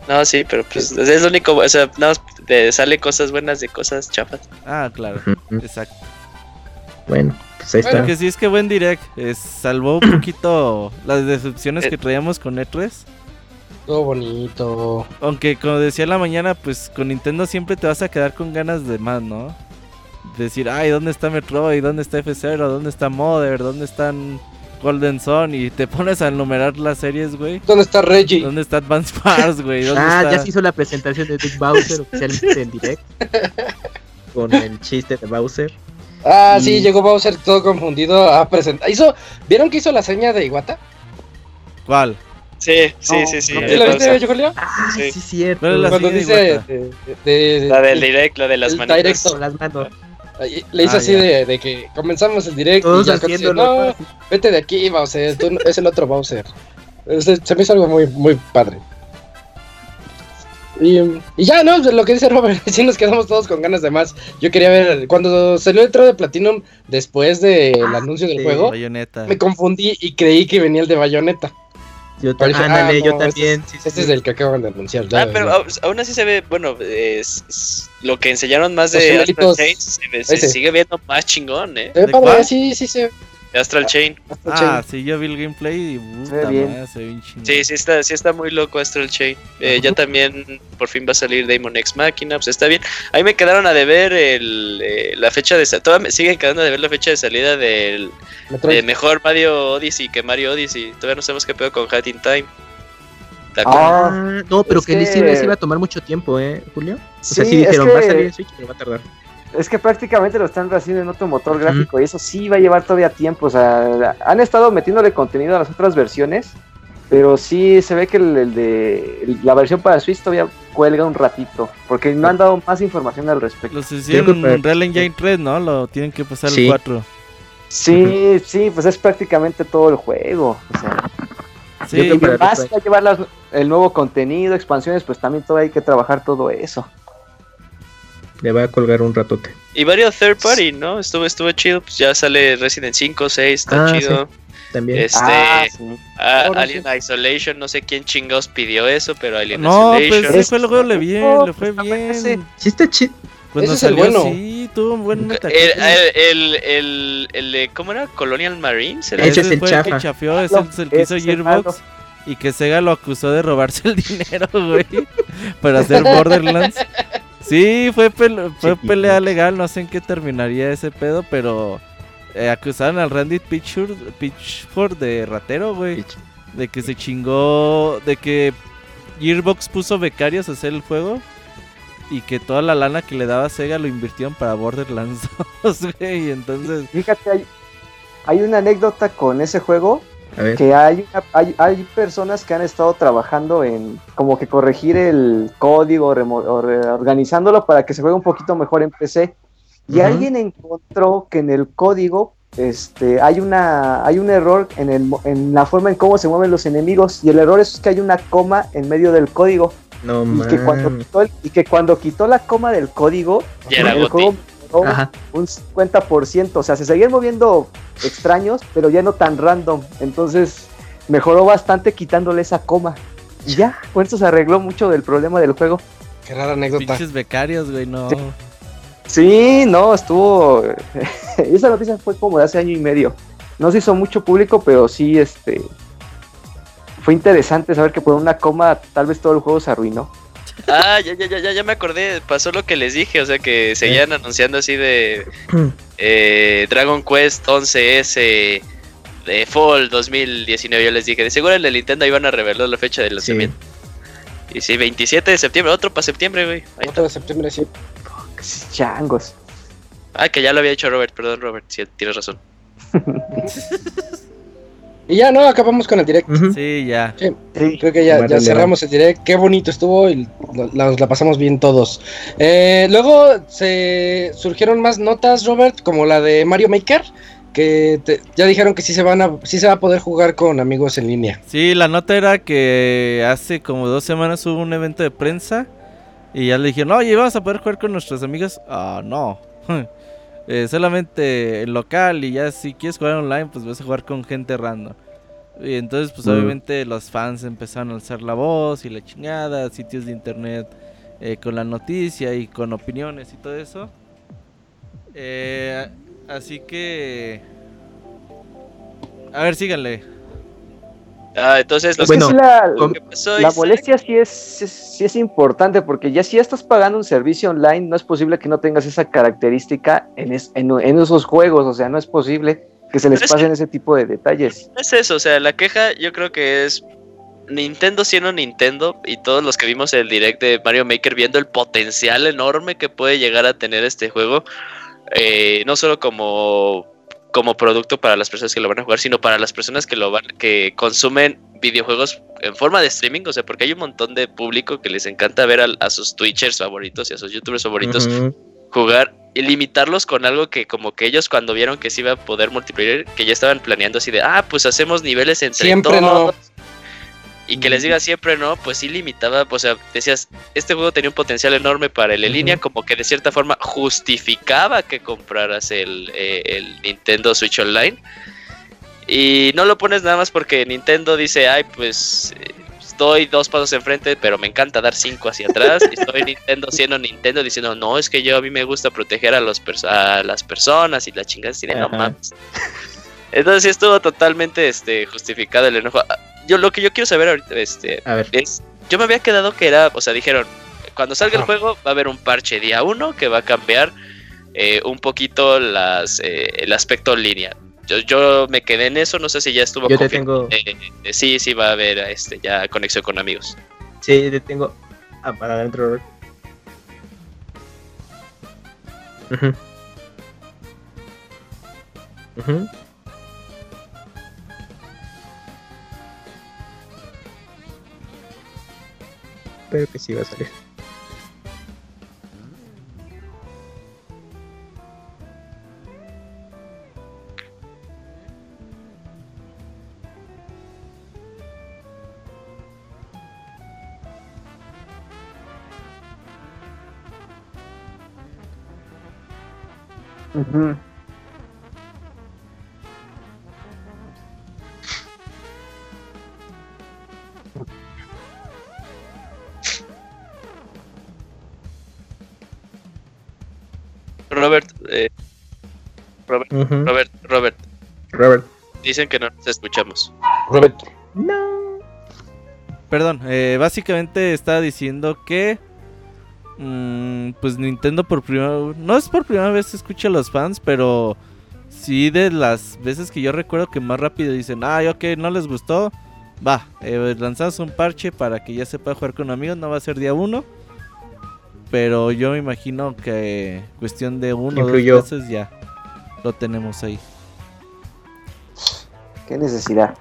No, sí, pero pues es lo único, o sea, nada te sale cosas buenas de cosas chafas. Ah, claro, exacto. Bueno, pues ahí está. que sí es que buen direct. salvó un <clears throat> poquito las decepciones que traíamos con E3. Todo bonito. Aunque como decía la mañana, pues con Nintendo siempre te vas a quedar con ganas de más, ¿no? decir, ay, ¿dónde está Metroid? ¿Dónde está F0? ¿Dónde está Mother? ¿Dónde están Golden Sun? Y te <laughs> pones a enumerar las series, güey. ¿Dónde está Reggie? ¿Dónde está Advance Wars, güey? Ah, ya se hizo la presentación de Big Bowser oficialmente en direct. <laughs> con el chiste de Bowser. Ah, sí, llegó Bowser todo confundido a presentar. Hizo, ¿Vieron que hizo la seña de Iwata? ¿Cuál? Sí, sí, sí, sí. ¿Sí la viste, Julio? Ah, sí, sí cierto. Cuando dice de, de, la del direct, la de las manitas. Directo. Las manos. Le hizo ah, así de, de, que comenzamos el direct Todos y ya dice, no, vete de aquí, Bowser, tú, es el otro Bowser. Se me hizo algo muy, muy padre. Y, y, ya, ¿no? Lo que dice Robert, <laughs> sí nos quedamos todos con ganas de más. Yo quería ver, cuando salió el de Platinum después del ah, anuncio del juego, me confundí y creí que venía el de Bayonetta. Yo, ah, yo también. Este, es el que acaban de anunciar. ah, pero aún así se ve, bueno, es, lo que enseñaron más de Astral Chain se, sigue viendo más chingón, ¿eh? Se ve sí, sí, sí. Astral Chain. ah, sí, yo vi el gameplay y puta madre, se ve bien. Sí, sí está, sí está muy loco Astral Chain. Eh, ya también por fin va a salir Demon X Machina, pues está bien. Ahí me quedaron a deber el, eh, la fecha de salida. me siguen quedando a deber la fecha de salida del de mejor Mario Odyssey que Mario Odyssey. Todavía no sabemos qué pedo con Hat in Time. Ah, no, pero que, que... iba a tomar mucho tiempo, ¿eh, Julio? O sea, sí dijeron, va a salir en Switch, pero va a tardar. Es que prácticamente lo están haciendo en otro motor gráfico y eso sí va a llevar todavía tiempo. O sea, han estado metiéndole contenido a las otras versiones, pero sí se ve que el, de la versión para Switch todavía cuelga un ratito, porque no han dado más información al respecto. Los hicieron en Real Engine 3, ¿no? Lo tienen que pasar el 4. Sí, sí, pues es prácticamente todo el juego. O sea, sí, más que llevar el nuevo contenido, expansiones, pues también todavía hay que trabajar todo eso le va a colgar un ratote. Y varios third party, ¿no? Estuvo, estuvo chido, pues ya sale Resident 5, 6, está ah, chido. también. Este, ah, ah, Alien Isolation, no sé quién chingados pidió eso, pero Alien no, Isolation. No, pues ese fue el juego, le, bien, le fue bien. Sí, está chido. Cuando ese salió, es el bueno. Sí, tuvo un buen el, el, el, el, ¿Cómo era? Colonial Marines. Ese es el fue chafa. el que chafió, es el, que hizo Gearbox. Y que Sega lo acusó de robarse el <laughs> dinero, güey. para hacer Borderlands. Sí, fue, fue pelea legal, no sé en qué terminaría ese pedo, pero eh, acusaron al Randy Pitchford, de ratero, güey. De que se chingó, de que Gearbox puso becarios a hacer el juego y que toda la lana que le daba Sega lo invirtieron para Borderlands <laughs> 2, güey. Entonces... Fíjate, hay, hay una anécdota con ese juego que hay, hay, hay, personas que han estado trabajando en como que corregir el código, organizándolo para que se juegue un poquito mejor en PC. Y alguien encontró que en el código este, hay, una, hay un error en, el, en la forma en cómo se mueven los enemigos. Y el error es que hay una coma en medio del código. No, y, que cuando quitó y que cuando quitó la coma del código, el juego un 50%. O sea, se seguían moviendo extraños, pero ya no tan random. Entonces mejoró bastante quitándole esa coma. Y ya, con eso se arregló mucho del problema del juego. Qué rara anécdota. Pinches becarios, güey, no. Sí. no, estuvo. <laughs> esa noticia fue como de hace año y medio. No se hizo mucho público, pero sí, este. Fue interesante saber que por una coma tal vez todo el juego se arruinó. Ah, ya, ya, ya, ya me acordé. Pasó lo que les dije. O sea, que seguían anunciando así de eh, Dragon Quest 11S de Fall 2019. Yo les dije, de seguro el de Nintendo iban a revelar la fecha de lanzamiento. Y sí, 27 de septiembre, otro para septiembre, güey. Otro de septiembre, sí. Changos. Ah, que ya lo había dicho Robert, perdón, Robert, sí, tienes razón. <laughs> Y ya, ¿no? Acabamos con el direct. Sí, ya. Sí, creo que ya, ya cerramos el direct. Qué bonito estuvo y la, la pasamos bien todos. Eh, luego se surgieron más notas, Robert, como la de Mario Maker. Que ya dijeron que sí se, van a, sí se va a poder jugar con amigos en línea. Sí, la nota era que hace como dos semanas hubo un evento de prensa. Y ya le dijeron, oye, ¿vas a poder jugar con nuestros amigos? Ah, no. <laughs> Eh, solamente el local y ya si quieres jugar online, pues vas a jugar con gente random. Y entonces, pues obviamente los fans empezaron a alzar la voz y la chingada, sitios de internet eh, con la noticia y con opiniones y todo eso. Eh, así que... A ver, síganle. Ah, entonces, bueno, la, la molestia sí es, sí es importante porque ya si estás pagando un servicio online, no es posible que no tengas esa característica en, en, esos juegos, o sea, no es posible que se les pasen ese tipo de detalles. Es eso, o sea, la queja yo creo que es Nintendo siendo Nintendo y todos los que vimos el direct de Mario Maker viendo el potencial enorme que puede llegar a tener este juego, eh, no solo como como producto para las personas que lo van a jugar, sino para las personas que lo van, que consumen videojuegos en forma de streaming, o sea, porque hay un montón de público que les encanta ver a, sus Twitchers favoritos y a sus YouTubers favoritos jugar y limitarlos con algo que como que ellos cuando vieron que se iba a poder multiplayer, que ya estaban planeando así de, ah, pues hacemos niveles entre Siempre todos y que les diga siempre no, pues sí limitaba, o sea, decías, este juego tenía un potencial enorme para el en línea, como que de cierta forma justificaba que compraras el, eh, el, Nintendo Switch Online. Y no lo pones nada más porque Nintendo dice, ay, pues estoy dos pasos enfrente, pero me encanta dar cinco hacia atrás. y estoy <laughs> Nintendo siendo Nintendo diciendo, no, es que yo a mí me gusta proteger a, los a las personas y la chingada tiene, no mames. <laughs> Entonces sí estuvo totalmente este, justificado el enojo yo lo que yo quiero saber ahorita este, es, yo me había quedado que era, o sea, dijeron, cuando salga el juego va a haber un parche día 1 que va a cambiar eh, un poquito las, eh, el aspecto en línea. Yo, yo, me quedé en eso, no sé si ya estuvo. Yo te tengo. Eh, sí, sí va a haber este ya conexión con amigos. Sí, te tengo. Ah, para adentro. Uh pero que sí va a salir. Uh Robert, eh, Robert, Robert, Robert, Robert. Dicen que no nos escuchamos. Robert. No. Perdón, eh, básicamente está diciendo que mm, pues Nintendo por primera no es por primera vez que escucha a los fans, pero sí de las veces que yo recuerdo que más rápido dicen, ah, ok, no les gustó, va, eh, lanzamos un parche para que ya se pueda jugar con amigos, no va a ser día uno pero yo me imagino que cuestión de uno o dos meses ya lo tenemos ahí. ¿Qué necesidad?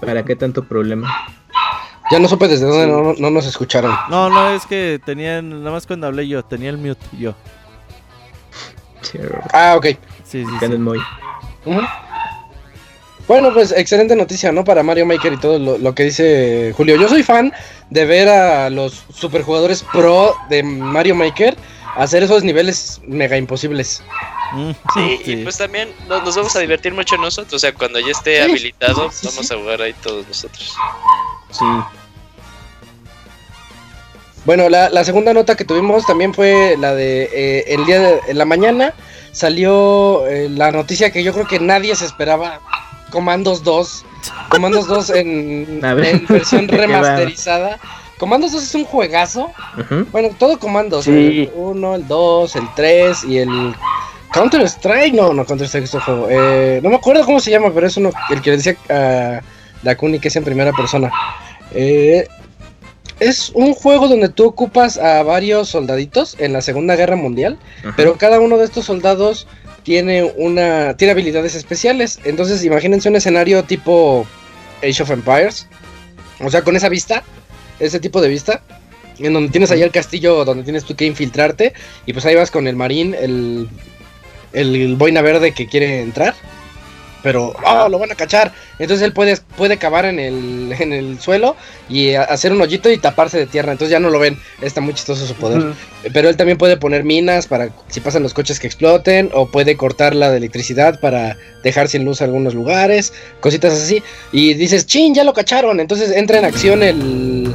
¿Para qué tanto problema? Ya no supe desde dónde no, nos escucharon. No, no, es que tenían, nada más cuando hablé yo, tenía el mute yo. Ah, ok. Sí, sí, sí. Muy. Bueno, pues excelente noticia, ¿no? Para Mario Maker y todo lo, que dice Julio. Yo soy fan de ver a los superjugadores pro de Mario Maker hacer esos niveles mega imposibles. Mm, sí, y pues también nos, vamos a divertir mucho nosotros. O sea, cuando ya esté habilitado, vamos a jugar ahí todos nosotros. Sí. Bueno, la, segunda nota que tuvimos también fue la de eh, el día de en la mañana salió eh, la noticia que yo creo que nadie se esperaba Comandos 2. Comandos 2 <laughs> en, versión <laughs> remasterizada. Comandos 2 es un juegazo. Bueno, todo Comandos. El 1, el 2, el 3 y el Counter Strike. No, no, Counter Strike es otro juego. Eh, no me acuerdo cómo se llama, pero es uno el que le decía a Dakuni que es en primera persona. Eh, es un juego donde tú ocupas a varios soldaditos en la Segunda Guerra Mundial, pero cada uno de estos soldados tiene una tiene habilidades especiales. Entonces, imagínense un escenario tipo Age of Empires. O sea, con esa vista, ese tipo de vista, en donde tienes ahí el castillo donde tienes tú que infiltrarte y pues ahí vas con el marín, el el boina verde que quiere entrar pero oh, lo van a cachar. Entonces él puede, puede cavar en el, <laughs> en el suelo y hacer un hoyito y taparse de tierra. Entonces ya no lo ven. Está muy chistoso su poder. Pero él también puede poner minas para si pasan los coches que exploten. O puede cortar la de electricidad para dejar sin luz algunos lugares. Cositas así. Y dices, chin, ya lo cacharon. Entonces entra en acción el,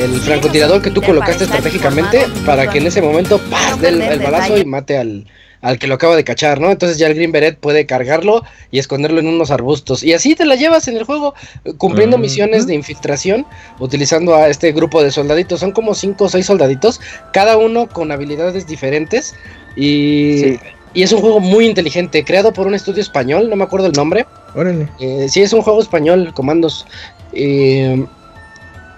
el francotirador que tú colocaste estratégicamente para que en ese momento ¡paz! el balazo y mate al, al que lo acaba de cachar, ¿no? Entonces ya el Green Beret puede cargarlo y esconderlo en unos arbustos. Y así te la llevas en el juego, cumpliendo misiones de infiltración, utilizando a este grupo de soldaditos. Son como cinco o seis soldaditos, cada uno con habilidades diferentes. Y, y es un juego muy inteligente, creado por un estudio español, no me acuerdo el nombre. Órale. Eh, sí, es un juego español, comandos. Eh,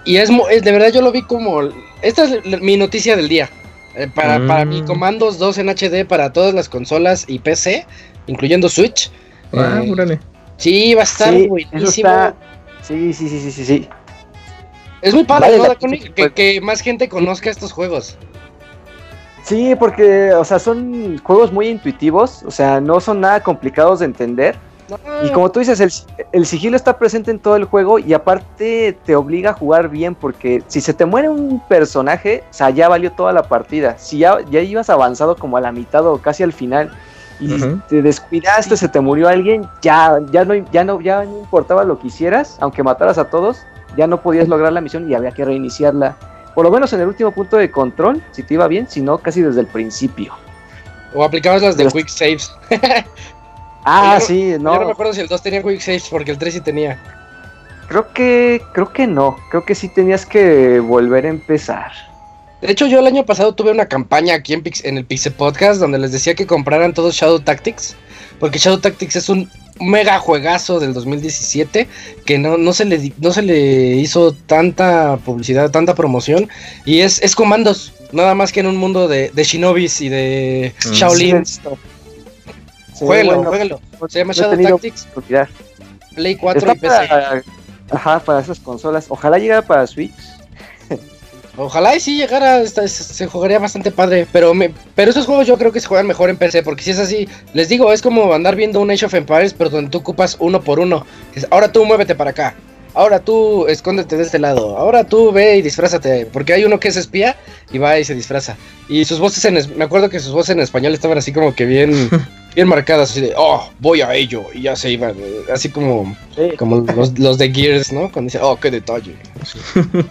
y es, de verdad yo lo vi como... Esta es mi noticia del día. Eh, para, para mi mm. Comandos 2 en HD para todas las consolas y PC, incluyendo Switch. Ah, órale. Sí, va a estar buenísimo. Sí, sí, sí, sí, sí, Es muy padre, que, que, más gente conozca estos juegos. Sí, porque, o sea, son juegos muy intuitivos, o sea, no son nada complicados de entender. Y como tú dices, el, sigilo está presente en todo el juego y aparte te obliga a jugar bien porque si se te muere un personaje, o sea, ya valió toda la partida. Si ya, ya ibas avanzado como a la mitad o casi al final y te descuidaste, se te murió alguien, ya, ya, no, ya, no, ya no importaba lo que hicieras, aunque mataras a todos, ya no podías lograr la misión y había que reiniciarla. Por lo menos en el último punto de control, si te iba bien, si no, casi desde el principio. O aplicabas las de Quick Saves. <laughs> Ah, sí, no. Yo no me acuerdo si el 2 tenía Quick Saves porque el 3 sí tenía. Creo que, creo que no. Creo que sí tenías que volver a empezar. De hecho, yo el año pasado tuve una campaña aquí en, en el Pixel Podcast donde les decía que compraran todos Shadow Tactics. Porque Shadow Tactics es un mega juegazo del 2017 que no, no, se, le, no se le hizo tanta publicidad, tanta promoción. Y es, es comandos, nada más que en un mundo de, de shinobis y de mm. Shaolin. Jueguenlo, Se llama Shadow Tactics. Play 4 y PC. ajá, para esas consolas. Ojalá llegara para Switch. <laughs> Ojalá y sí llegara, se jugaría bastante padre, pero me, pero esos juegos yo creo que se juegan mejor en PC, porque si es así, les digo, es como andar viendo un Age of Empires, pero donde tú ocupas uno por uno. Ahora tú muévete para acá, ahora tú escóndete de este lado, ahora tú ve y disfrázate, porque hay uno que es espía y va y se disfraza. Y sus voces en, me acuerdo que sus voces en español estaban así como que bien, <laughs> bien marcadas, así de, oh, voy a ello, y ya se iban, así como, como los, los, de Gears, ¿no? Cuando dice, oh, qué detalle. <laughs>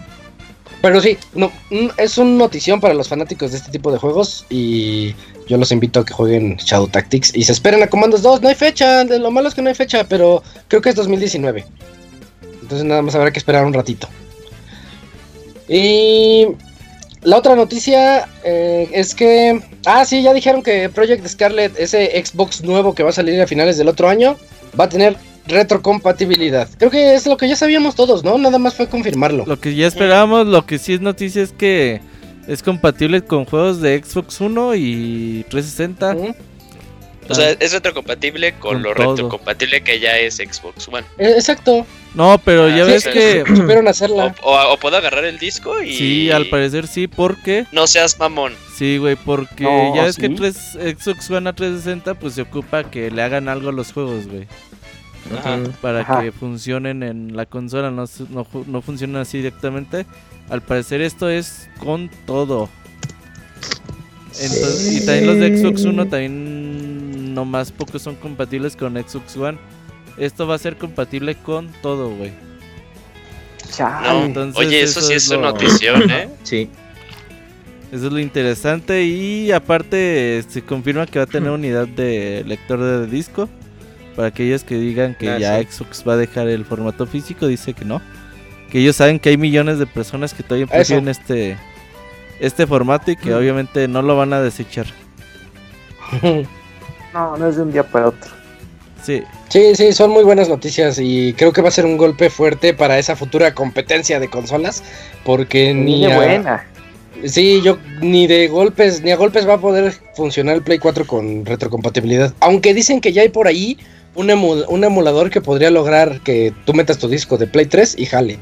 Pero sí, no, es una notición para los fanáticos de este tipo de juegos y yo los invito a que jueguen Shadow Tactics y se esperen a Comandos 2. No hay fecha, lo malo es que no hay fecha, pero creo que es 2019. Entonces nada más habrá que esperar un ratito. Y la otra noticia eh, es que... Ah, sí, ya dijeron que Project Scarlet, ese Xbox nuevo que va a salir a finales del otro año, va a tener retrocompatibilidad. Creo que es lo que ya sabíamos todos, ¿no? Nada más fue confirmarlo. Lo que ya esperábamos, lo que sí es noticia es que es compatible con juegos de Xbox One y 360. O sea, es retrocompatible con, lo retrocompatible que ya es Xbox One. Eh, exacto. No, pero ya ah, ves que supieron <clears throat> hacerla. O, puedo agarrar el disco y. Sí, al parecer sí, porque. No seas mamón. Sí, güey, porque ya ves que 3, Xbox One a 360 pues se ocupa que le hagan algo a los juegos, güey para que funcionen en la consola, no, no, funcionan así directamente. Al parecer esto es con todo. y también los de Xbox One también no más pocos son compatibles con Xbox One. Esto va a ser compatible con todo, güey. oye, eso, sí es, una notición, ¿eh? <laughs> sí. Eso es lo interesante y aparte se confirma que va a tener unidad de lector de disco. Para aquellos que digan que ah, ya Xbox va a dejar el formato físico, dice que no. Que ellos saben que hay millones de personas que todavía prefieren este, este formato y que obviamente no lo van a desechar. <laughs> no, no es de un día para otro. Sí. Sí, sí, son muy buenas noticias y creo que va a ser un golpe fuerte para esa futura competencia de consolas porque ni, buena. Sí, yo ni de golpes, ni a golpes va a poder funcionar el Play 4 con retrocompatibilidad. Aunque dicen que ya hay por ahí un, emulador que podría lograr que tú metas tu disco de Play 3 y jale.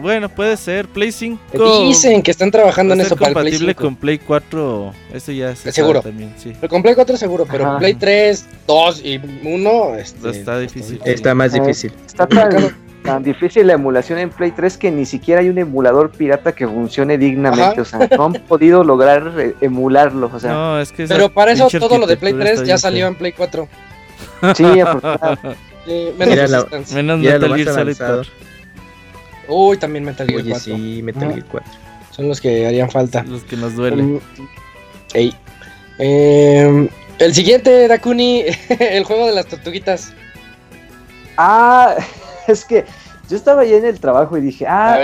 Bueno, puede ser. Play 5. Dicen que están trabajando en eso para el Play 5. con Play 4. Eso ya es seguro. También, sí. Pero con Play 4 seguro, pero Play 3, 2 y 1 este, está difícil. Está más difícil. Está tan, difícil la emulación en Play 3 que ni siquiera hay un emulador pirata que funcione dignamente. O sea, no han podido lograr eh, emularlo. O sea. No, es que pero para eso todo lo de Play 3 ya salió en Play 4. Sí, <laughs> afortunadamente. menos la, menos Metal Gear Solid 4. Uy, también Metal Gear 4. Sí, Metal Gear 4. Son los que harían falta. Los que nos duelen. Ey. Eh, el siguiente, Dakuni, <laughs> el juego de las tortuguitas. Ah, <laughs> es que yo estaba ahí en el trabajo y dije, ah,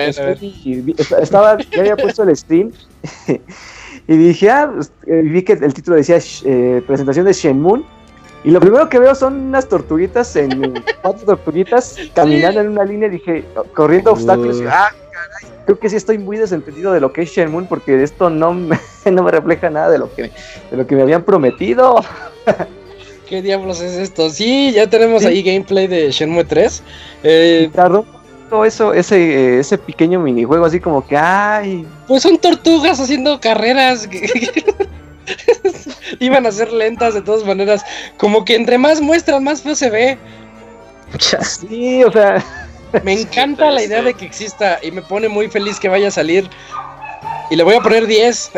estaba, ya había puesto el stream <laughs> y dije, ah, pues, eh, vi que el título decía eh, presentación de Shenmue y lo primero que veo son unas tortuguitas, en <laughs> cuatro tortuguitas caminando en una línea. Dije, corriendo obstáculos. ah, caray, creo que sí estoy muy desentendido de lo que es Shenmue porque esto no me, <laughs> no me refleja nada de lo que, de lo que me habían prometido. <laughs> ¿Qué diablos es esto? Sí, ya tenemos ahí gameplay de Shenmue 3. Eh, Tardó todo eso, ese, ese pequeño minijuego, así como que, ay. Pues son tortugas haciendo carreras. <laughs> Iban a ser lentas de todas maneras. Como que entre más muestran, más feo se ve. Sí, o sea. <laughs> Me encanta la idea de que exista y me pone muy feliz que vaya a salir. Y le voy a poner 10.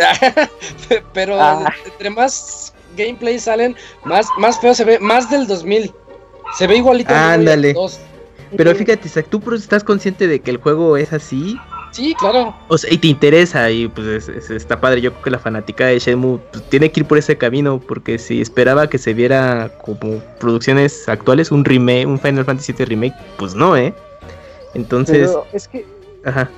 <laughs> Pero ah. entre más gameplay salen, más, más feo se ve. Más del 2000. Se ve igualito. Ándale. Pero fíjate, tú estás consciente de que el juego es así Sí, claro. O sea, y te interesa y pues está padre. Yo creo que la fanática de Shenmue pues, tiene que ir por ese camino porque si esperaba que se viera como producciones actuales, un remake, un Final Fantasy VII remake, pues no, ¿eh? Entonces... Pero es que Ajá.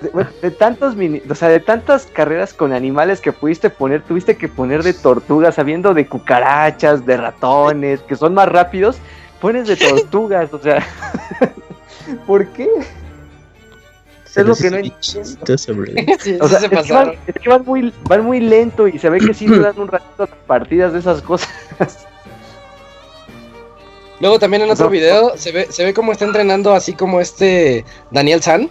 De, tantos mini, o sea, de tantas carreras con animales que pudiste poner, tuviste que poner de tortugas, sabiendo de cucarachas, de ratones, que son más rápidos, pones de <laughs> tortugas, o sea, <laughs> ¿por qué? Es lo que no entiendo. <laughs> o sea, es, que van, muy, van muy lento y se ve que sí <clears throat> duran un ratito las partidas de esas cosas. Luego también en otro video se ve, se ve cómo está entrenando así como este Daniel San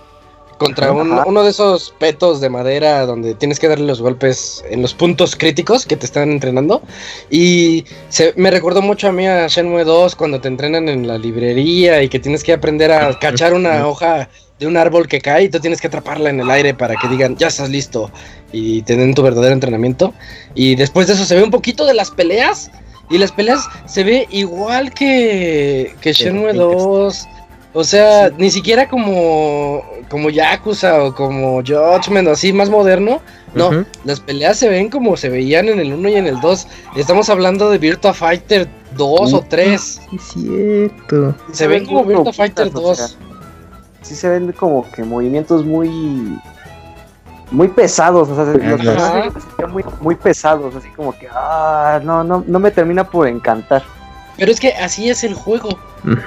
contra uno de esos petos de madera donde tienes que darle los golpes en los puntos críticos que te están entrenando. Y se, me recordó mucho a mí a Shenmue 2 cuando te entrenan en la librería y que tienes que aprender a cachar una hoja de un árbol que cae y tú tienes que atraparla en el aire para que digan, ya estás listo y te den tu verdadero entrenamiento. Y después de eso se ve un poquito de las peleas y las peleas se ve igual que, que Shenmue 2. O sea, ni siquiera como, como Yakuza o como Judgment o así más moderno. No, las peleas se ven como se veían en el 1 y en el 2. Estamos hablando de Virtua Fighter 2 o 3. Sí, cierto. Se ven como Virtua Fighter 2 sí se ven como que movimientos muy muy pesados, o sea, muy, muy pesados, así como que ah, no, no, no me termina por encantar. Pero es que así es el juego.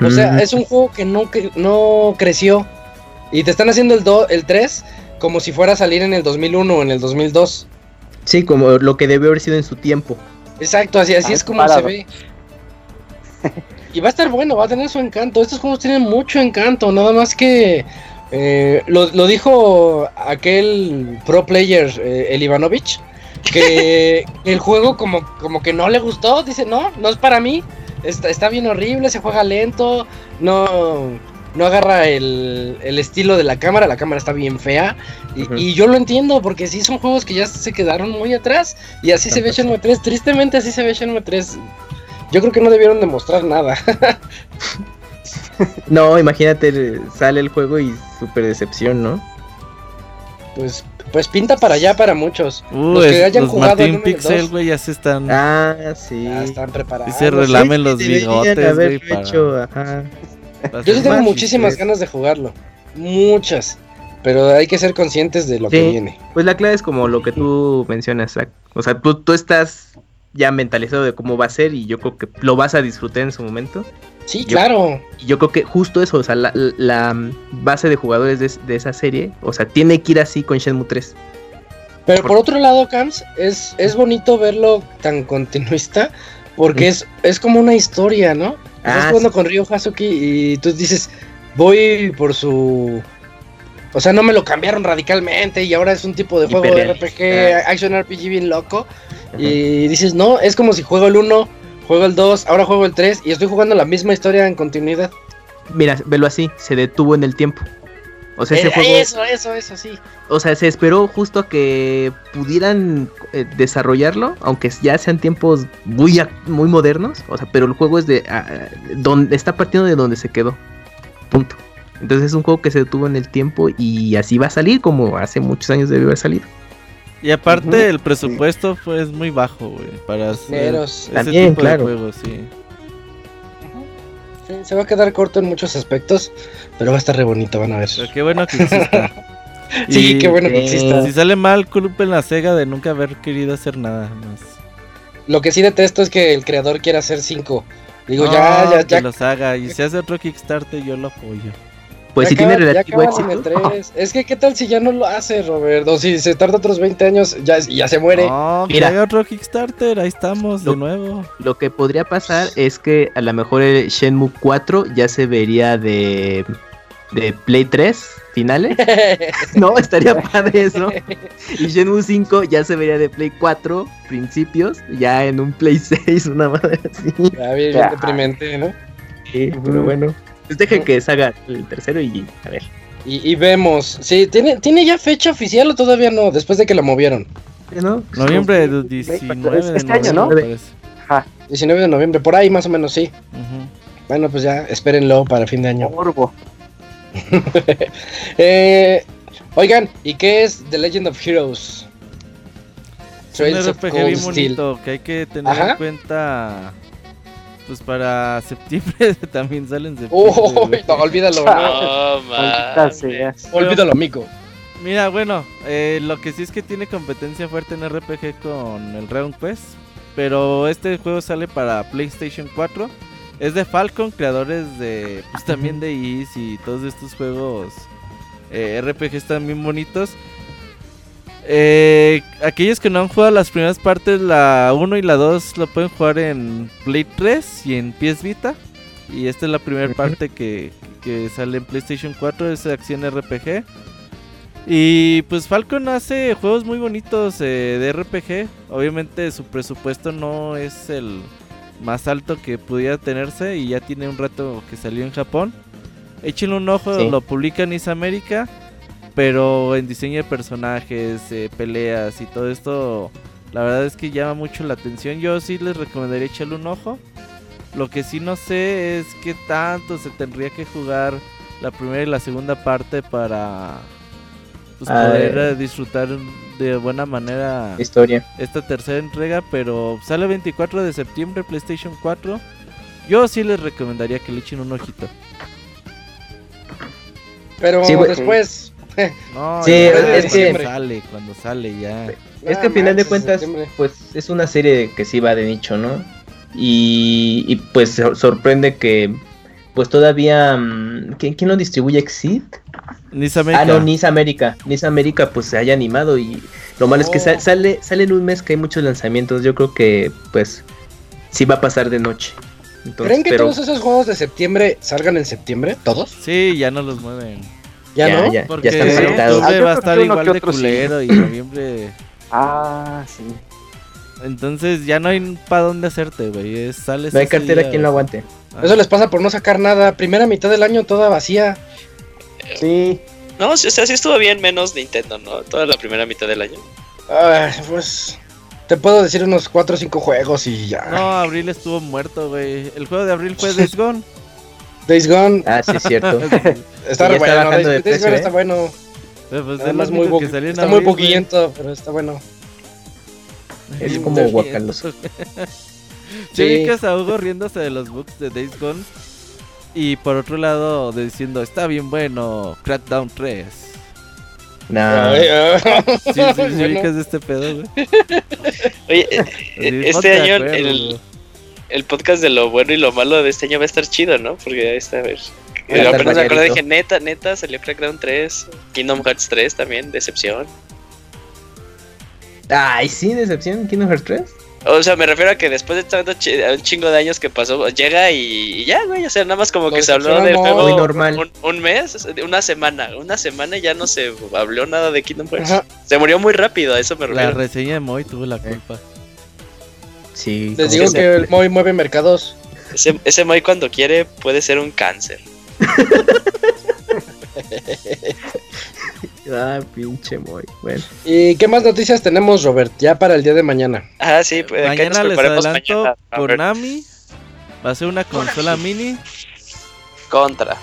O sea, es un juego que no, que no creció. Y te están haciendo el, do, el 3 como si fuera a salir en el 2001 o en el 2002. Sí, como lo que debe haber sido en su tiempo. Exacto, así, así es como se ve. <laughs> Y va a estar bueno, va a tener su encanto. Estos juegos tienen mucho encanto, nada más que eh, lo, dijo aquel pro player, eh, el Ivanovich, que <laughs> el juego como, como que no le gustó. Dice, no, no es para mí. Está, está bien horrible, se juega lento, no, no agarra el, estilo de la cámara, la cámara está bien fea. Y, yo lo entiendo, porque sí son juegos que ya se quedaron muy atrás. Y así se ve Shenmue 3, tristemente así se ve Shenmue 3. Yo creo que no debieron demostrar nada. <laughs> no, imagínate, sale el juego y super decepción, ¿no? Pues, pues pinta para allá para muchos. Uh, los que hayan jugado en Pixel, güey, ya se están. Ah, sí. Ya están preparados. Y se relamen los bigotes, güey. Yo sí tengo muchísimas ganas de jugarlo. Muchas. Pero hay que ser conscientes de lo que viene. Pues la clave es como lo que tú mencionas, Zach. O sea, tú, tú estás ya mentalizado de cómo va a ser y yo creo que lo vas a disfrutar en su momento. Sí, claro. Y yo creo que justo eso, o sea, la, base de jugadores de, esa serie, o sea, tiene que ir así con Shenmue 3. Pero por, otro lado, Camps, es, es bonito verlo tan continuista porque es, es como una historia, ¿no? Estás ah, jugando con Ryo Hazuki y tú dices, voy por su... O sea, no me lo cambiaron radicalmente y ahora es un tipo de juego de RPG, Action RPG bien loco. Y dices, no, es como si juego el 1, juego el 2, ahora juego el 3 y estoy jugando la misma historia en continuidad. Mira, velo así, se detuvo en el tiempo. O sea, ese eh, juego, eso, eso, eso, sí. O sea, se esperó justo a que pudieran eh, desarrollarlo, aunque ya sean tiempos muy, muy modernos. O sea, pero el juego es de. donde está partiendo de donde se quedó. Punto. Entonces es un juego que se detuvo en el tiempo y así va a salir como hace muchos años debió haber salido. Y aparte el presupuesto fue es muy bajo, güey, para hacer ese También, tipo claro. de juegos, sí. sí. Se va a quedar corto en muchos aspectos, pero va a estar re bonito, van a ver. Pero qué bueno que exista. <laughs> sí, qué bueno que exista. Si sale mal, culpen la Sega de nunca haber querido hacer nada más. Lo que sí detesto es que el creador quiera hacer cinco. Digo, ya, ya, ya. Que los haga. Y si hace otro Kickstarter, yo lo apoyo. Pues si tiene relativo éxito. <laughs> Es que, ¿qué tal si ya no lo hace, Robert? O si se tarda otros 20 años, ya, ya se muere. No, Mira, hay otro Kickstarter, ahí estamos, de nuevo. Lo que podría pasar es que a lo mejor el Shenmue 4 ya se vería de, de Play 3 finales. <laughs> no, estaría padre eso. Y Shenmue 5 ya se vería de Play 4 principios, ya en un Play 6, una madre así. Ya bien, bien deprimente, ¿no? Sí, pero bueno. Pues dejen que salga el tercero y a ver. Y, vemos. Sí, ¿tiene, ¿tiene ya fecha oficial o todavía no? Después de que la movieron. ¿No? Noviembre de 19 de este año, ¿no? 19 de noviembre, por ahí más o menos, sí. Bueno, pues ya, espérenlo para fin de año. <laughs> eh, oigan, ¿y qué es The Legend of Heroes? Es un RPG bien bonito que hay que tener en cuenta pues para septiembre <laughs> también salen septiembre. Oh, no, olvídalo. <laughs> olvídalo, amigo. Mira, bueno, eh, lo que sí es que tiene competencia fuerte en RPG con el Round Quest. Pero este juego sale para PlayStation 4. Es de Falcon, creadores de. Pues también de Is y todos estos juegos eh, RPG están bien bonitos. Eh, aquellos que no han jugado las primeras partes, la 1 y la 2, lo pueden jugar en Play 3 y en PS Vita. Y esta es la primera parte que, sale en PlayStation 4, es acción RPG. Y pues Falcon hace juegos muy bonitos eh, de RPG. Obviamente su presupuesto no es el más alto que pudiera tenerse y ya tiene un rato que salió en Japón. Échenle un ojo, lo publica en América. Pero en diseño de personajes, eh, peleas y todo esto, la verdad es que llama mucho la atención. Yo sí les recomendaría echarle un ojo. Lo que sí no sé es qué tanto se tendría que jugar la primera y la segunda parte para pues, poder eh, disfrutar de buena manera historia. esta tercera entrega. Pero sale 24 de septiembre PlayStation 4. Yo sí les recomendaría que le echen un ojito. Pero después, no, <laughs> sí, es que sale, cuando sale ya. Es que al final de cuentas, pues es una serie que sí va de nicho, ¿no? Y, pues sorprende que, pues todavía, mm, ¿quién, lo distribuye? ¿Exit? Nis América. Ah, no, Nis América. Nis América pues se haya animado y lo malo es que oh. sale, sale en un mes que hay muchos lanzamientos. Yo creo que pues sí va a pasar de noche. ¿Creen que todos esos juegos de septiembre salgan en septiembre? ¿Todos? Sí, ya no los mueven. ¿Ya, no? Ya, Porque ya están octubre va a estar igual de culero y noviembre... <laughs> Ah, sí. Entonces ya no hay para dónde hacerte, güey. Sales no hay cartera quien lo aguante. Ah. Eso les pasa por no sacar nada. Primera mitad del año toda vacía. Sí. No, o sea, sí estuvo bien menos Nintendo, ¿no? Toda la primera mitad del año. Ay, pues te puedo decir unos 4 o 5 juegos y ya. No, abril estuvo muerto, güey. El juego de abril fue Days <laughs> Gone. Days Gone. Ah, sí, es cierto. <laughs> está re bueno. Days, Days Gone está ¿eh? bueno. Pues es muy está muy poquillento, pero está bueno. Es como guacaloso. <laughs> sí. que a Hugo riéndose de los bugs de Days Gone. Y por otro lado, diciendo, está bien bueno, Crackdown 3. No. sí, sí, sí, de este pedo, güey. Oye, este año el, el podcast de lo bueno y lo malo de este año va a estar chido, ¿no? Porque ahí está, a ver. Yo apenas me acuerdo, dije, neta, neta, salió Crackdown 3, Kingdom Hearts 3 también, decepción. Ay, sí, decepción, Kingdom Hearts 3. O sea, me refiero a que después de un chingo de años que pasó, llega y, ya, güey. O sea, nada más como que se habló del juego normal. Un, mes, una semana. Una semana y ya no se habló nada de Kingdom Hearts. Se murió muy rápido, a eso me refiero. La reseña de Moy tuvo la culpa. Les digo que el Moy mueve mercados. Ese, ese Moy cuando quiere puede ser un cáncer. <laughs> ah, pinche Moy. Bueno. ¿Y qué más noticias tenemos, Robert? Ya para el día de mañana. Ah, sí, pues mañana les adelanto Konami va a ser una consola mini. Contra.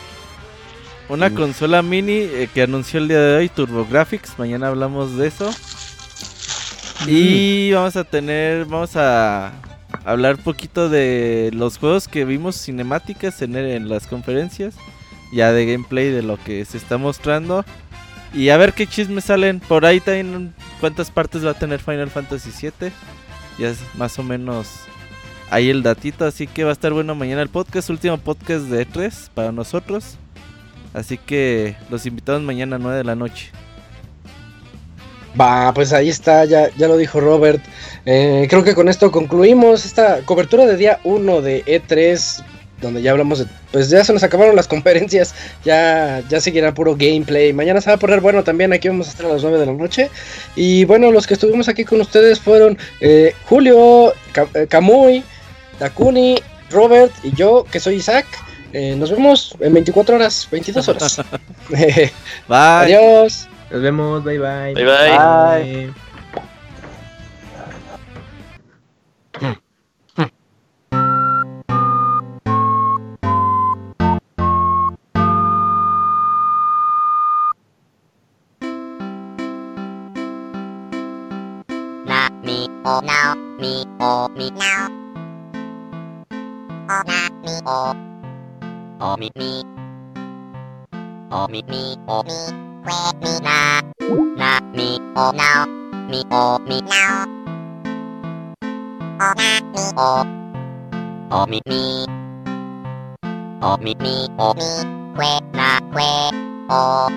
Una consola mini eh, que anunció el día de hoy, TurboGrafx. Mañana hablamos de eso. Y vamos a tener, vamos a hablar un poquito de los juegos que vimos cinemáticas en, en las conferencias, ya de gameplay de lo que se está mostrando. Y a ver qué chismes salen. Por ahí también cuántas partes va a tener Final Fantasy VII. Ya es más o menos ahí el datito. Así que va a estar bueno mañana el podcast. Último podcast de E3 para nosotros. Así que los invitamos mañana a 9 de la noche. Va, pues ahí está, ya, ya lo dijo Robert. Eh, creo que con esto concluimos esta cobertura de día 1 de E3, donde ya hablamos de... Pues ya se nos acabaron las conferencias, ya, ya seguirá puro gameplay. Mañana se va a poner bueno también, aquí vamos a estar a las 9 de la noche. Y bueno, los que estuvimos aquí con ustedes fueron eh, Julio, Camuy, eh, Takuni, Robert y yo, que soy Isaac. nos vemos en 24 horas, 22 horas. <laughs> <laughs> Bye. Adiós. Nos vemos, bye bye. Bye bye. bye. me oh now me oh me now oh na me oh oh me me oh me me oh me where me na na me oh now me oh me now oh na me oh oh me me oh me me oh me where na where oh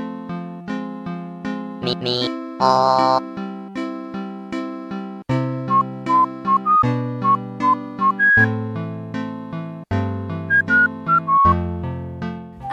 me me oh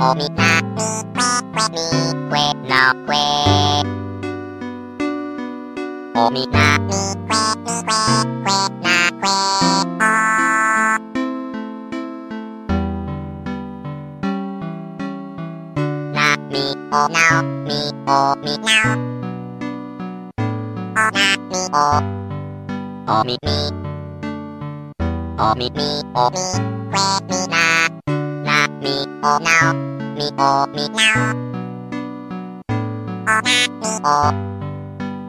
O mi na mi que mi que que na que o na mi o now mi o mi now o na mi o o mi mi o mi mi o mi que mi na na mi o now mi みおみな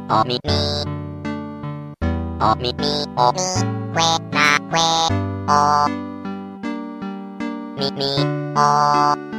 おおみみおみみおみくえなくえおみみお